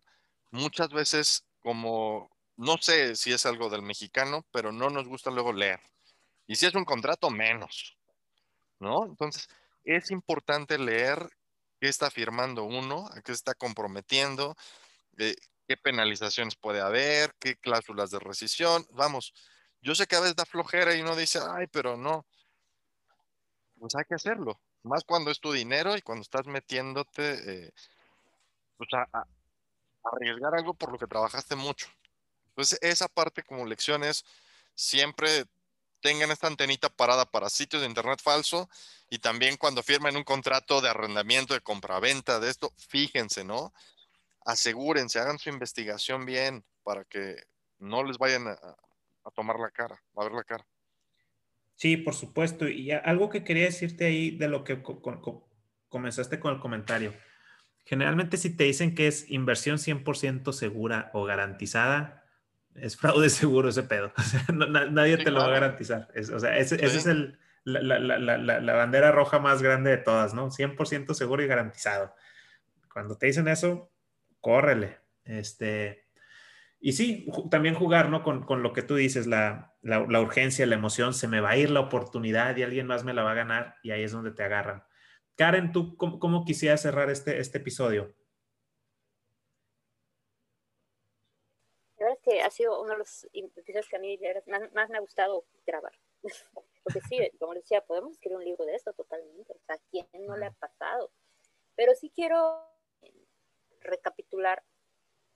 Muchas veces como, no sé si es algo del mexicano, pero no nos gusta luego leer. Y si es un contrato, menos. ¿No? Entonces, es importante leer qué está firmando uno, a qué está comprometiendo, eh, qué penalizaciones puede haber, qué cláusulas de rescisión. Vamos, yo sé que a veces da flojera y uno dice, ay, pero no. Pues hay que hacerlo. Más cuando es tu dinero y cuando estás metiéndote eh, pues a, a, arriesgar algo por lo que trabajaste mucho. Entonces, esa parte como lecciones siempre tengan esta antenita parada para sitios de internet falso y también cuando firmen un contrato de arrendamiento, de compraventa, de esto, fíjense, ¿no? Asegúrense, hagan su investigación bien para que no les vayan a, tomar la cara, a ver la cara. Sí, por supuesto. Y algo que quería decirte ahí de lo que comenzaste con el comentario. Generalmente si te dicen que es inversión 100% segura o garantizada, es fraude <laughs> seguro ese pedo. nadie te lo va a garantizar. o sea, ese, es el, la, bandera roja más grande de todas, ¿no? 100% seguro y garantizado. Cuando te dicen eso, córrele. Este, y sí, también jugar, ¿no? Con, con lo que tú dices, la, urgencia, la emoción, se me va a ir la oportunidad y alguien más me la va a ganar y ahí es donde te agarran. Karen, ¿tú cómo, cómo quisieras cerrar este, este episodio? Verdad es que ha sido uno de los episodios que a mí más, me ha gustado grabar. <laughs> Porque sí, como decía, podemos escribir un libro de esto totalmente. O sea, ¿a quién no le ha pasado? Pero sí quiero recapitular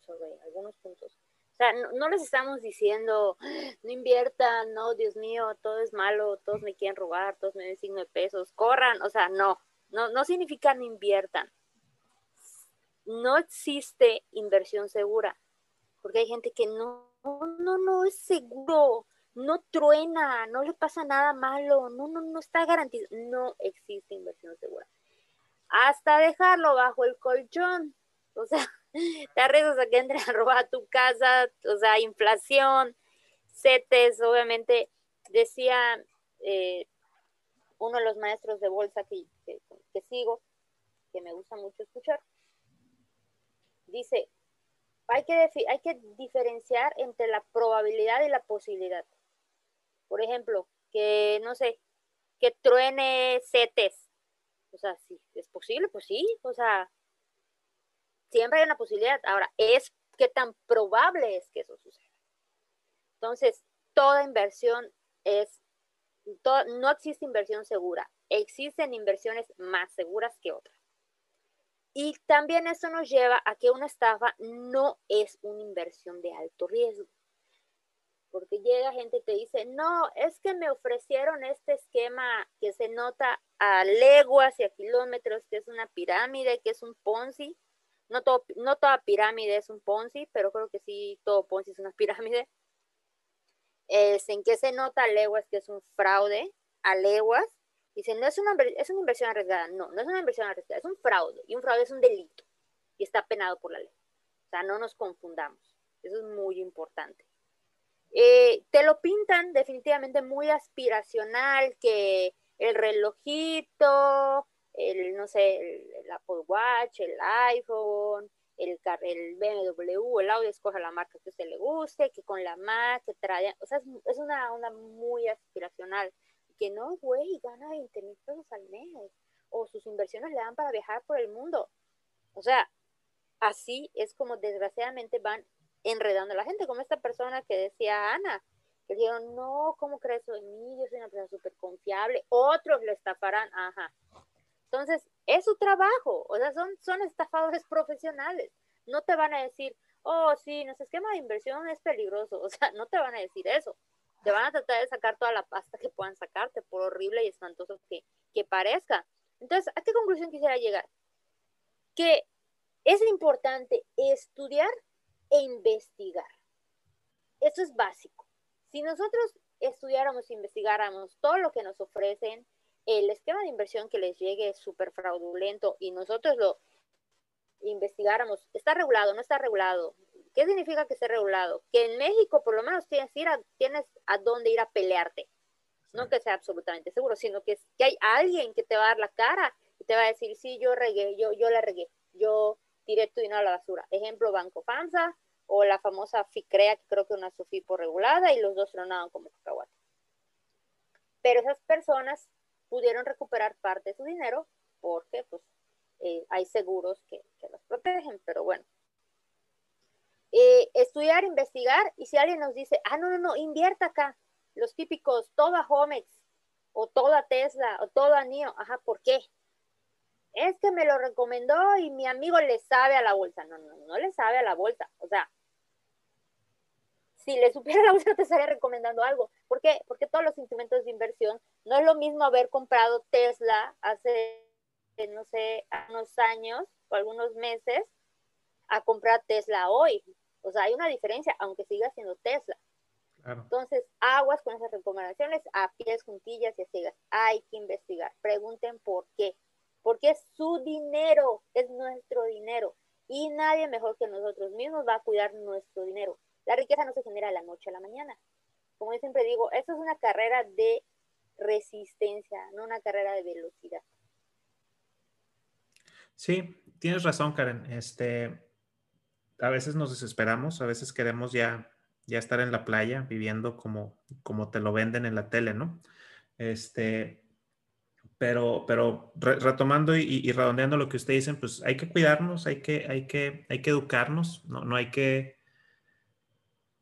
sobre algunos puntos. O sea, no, les estamos diciendo, no inviertan, no, Dios mío, todo es malo, todos me quieren robar, todos me den signo de pesos, corran. O sea, no, no, no significa no inviertan. No existe inversión segura porque hay gente que no, no, no es seguro, no truena, no le pasa nada malo, no, no, no está garantizado, no existe inversión segura. Hasta dejarlo bajo el colchón, o sea, <laughs> te arriesgas a que entren a robar tu casa, o sea, inflación, CETES, obviamente, decía eh, uno de los maestros de bolsa que, que sigo, que me gusta mucho escuchar, dice, hay que, diferenciar entre la probabilidad y la posibilidad. Por ejemplo, que, no sé, que truene CETES. O sea, si es posible, pues sí. O sea, siempre hay una posibilidad. Ahora, es qué tan probable es que eso suceda. Entonces, toda inversión es, no existe inversión segura. Existen inversiones más seguras que otras. Y también eso nos lleva a que una estafa no es una inversión de alto riesgo. Porque llega gente y te dice, no, es que me ofrecieron este esquema que se nota a leguas y a kilómetros, que es una pirámide, que es un Ponzi. No, todo, no toda pirámide es un Ponzi, pero creo que sí, todo Ponzi es una pirámide. En que se nota a leguas, que es un fraude, a leguas, Dicen, no es una, es una inversión arriesgada. No, no es una inversión arriesgada, es un fraude. Y un fraude es un delito. Y está penado por la ley. O sea, no nos confundamos. Eso es muy importante. Eh, te lo pintan definitivamente muy aspiracional, que el relojito, el, no sé, el, Apple Watch, el iPhone, el, el BMW, el Audi, escoja la marca que a usted le guste, que con la Mac, que trae, o sea, es, es una onda muy aspiracional que no, güey, gana 20 mil pesos al mes, o sus inversiones le dan para viajar por el mundo. O sea, así es como desgraciadamente van enredando a la gente, como esta persona que decía Ana, que dijeron, no, ¿cómo crees en mí? Yo soy una persona súper confiable, otros le estafarán, ajá. Entonces, es su trabajo, o sea, son, son estafadores <laughs> profesionales. No te van a decir, oh, sí, nuestro esquema de inversión es peligroso, <laughs> o sea, no te van a decir eso. Te van a tratar de sacar toda la pasta que puedan sacarte, por horrible y espantoso que, que parezca. Entonces, ¿a qué conclusión quisiera llegar? Que es importante estudiar e investigar. Eso es básico. Si nosotros estudiáramos e investigáramos todo lo que nos ofrecen, el esquema de inversión que les llegue es súper fraudulento y nosotros lo investigáramos, ¿está regulado? ¿No está regulado? ¿Qué significa que esté regulado? Que en México por lo menos tienes, ir a, tienes a dónde ir a pelearte. No que sea absolutamente seguro, sino que, que hay alguien que te va a dar la cara y te va a decir, sí, yo regué, yo, yo la regué, yo tiré tu dinero a la basura. Ejemplo, Banco FAMSA o la famosa FICREA, que creo que es una SOFIPO regulada y los dos tronaban como cacahuate. Pero esas personas pudieron recuperar parte de su dinero porque pues eh, hay seguros que, que, los protegen, pero bueno. Estudiar, investigar, y si alguien nos dice, ah, no, no, no, invierta acá, los típicos, toda Homex, o toda Tesla, o toda NIO, ajá, ¿por qué? Es que me lo recomendó y mi amigo le sabe a la bolsa. No, no, no le sabe a la bolsa. O sea, si le supiera la bolsa te estaría recomendando algo. ¿Por qué? Porque todos los instrumentos de inversión no es lo mismo haber comprado Tesla hace, no sé, unos años o algunos meses a comprar Tesla hoy. O sea, hay una diferencia, aunque siga siendo Tesla. Entonces, aguas con esas recomendaciones, a pies juntillas y a ciegas. Hay que investigar. Pregunten por qué. Porque es su dinero, es nuestro dinero. Y nadie mejor que nosotros mismos va a cuidar nuestro dinero. La riqueza no se genera de la noche a la mañana. Como yo siempre digo, esto es una carrera de resistencia, no una carrera de velocidad. Sí, tienes razón, Karen. Este, a veces nos desesperamos, a veces queremos ya, ya estar en la playa viviendo como, como te lo venden en la tele, ¿no? Este, pero, pero retomando y, redondeando lo que ustedes dicen, pues hay que cuidarnos, hay que, hay que, hay que educarnos, no, no hay que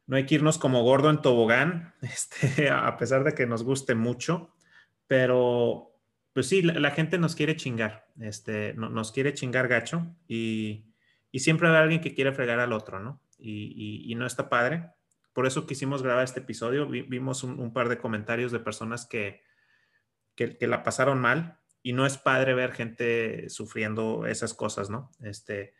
no hay que irnos como gordo en tobogán, <laughs> este, a pesar de que nos guste mucho, pero pues sí, la, gente nos quiere chingar, este, nos quiere chingar gacho y, siempre hay alguien que quiere fregar al otro, ¿no? Y, no está padre. Por eso quisimos grabar este episodio. vimos un, par de comentarios de personas que, que, que, la pasaron mal y no es padre ver gente sufriendo esas cosas, ¿no? Este,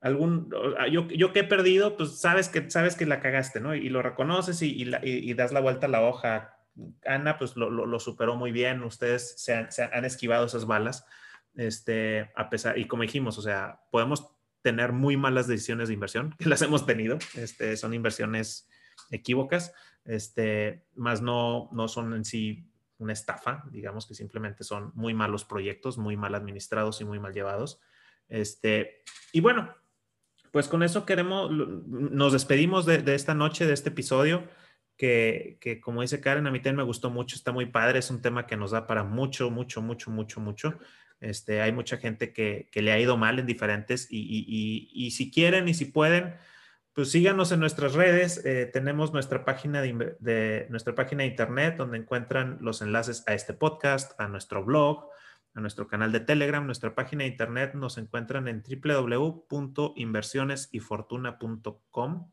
algún, yo, yo que he perdido, pues sabes que, sabes que la cagaste, ¿no? Y, lo reconoces y, y, das la vuelta a la hoja. Ana, pues lo, lo, superó muy bien, ustedes se han, se han, esquivado esas balas, este, a pesar, y como dijimos, o sea, podemos tener muy malas decisiones de inversión, que las hemos tenido, este, son inversiones equívocas, este, más no, no son en sí una estafa, digamos que simplemente son muy malos proyectos, muy mal administrados y muy mal llevados. Este, y bueno, pues con eso queremos, nos despedimos de, esta noche, de este episodio, que, como dice Karen, a mí también me gustó mucho, está muy padre, es un tema que nos da para mucho, mucho, mucho, mucho, mucho. Este, hay mucha gente que, le ha ido mal en diferentes y, si quieren y si pueden, pues síganos en nuestras redes. Eh, tenemos nuestra página de, nuestra página internet donde encuentran los enlaces a este podcast, a nuestro blog, a nuestro canal de Telegram, nuestra página de internet nos encuentran en www.inversionesyfortuna.com.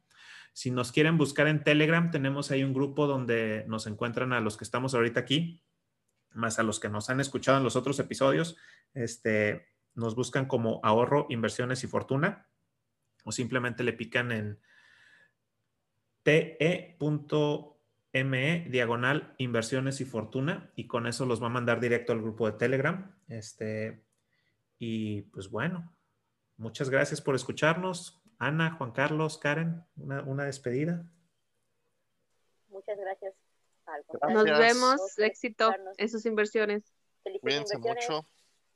Si nos quieren buscar en Telegram, tenemos ahí un grupo donde nos encuentran a los que estamos ahorita aquí, más a los que nos han escuchado en los otros episodios. Este, nos buscan como ahorro, inversiones y fortuna o simplemente le pican en te.com ME diagonal inversiones y fortuna y con eso los va a mandar directo al grupo de Telegram. Este, y pues bueno, muchas gracias por escucharnos. Ana, Juan Carlos, Karen, una, despedida. Muchas gracias. Nos vemos, éxito en sus inversiones. Cuídense mucho.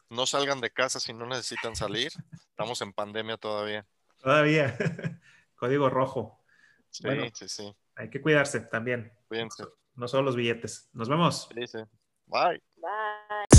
No salgan de casa si no necesitan salir. Estamos en pandemia todavía. Todavía. <laughs> Código rojo. Sí, sí, sí. Hay que cuidarse también. Cuídense. No solo los billetes. Nos vemos. Sí, sí. Bye. Bye.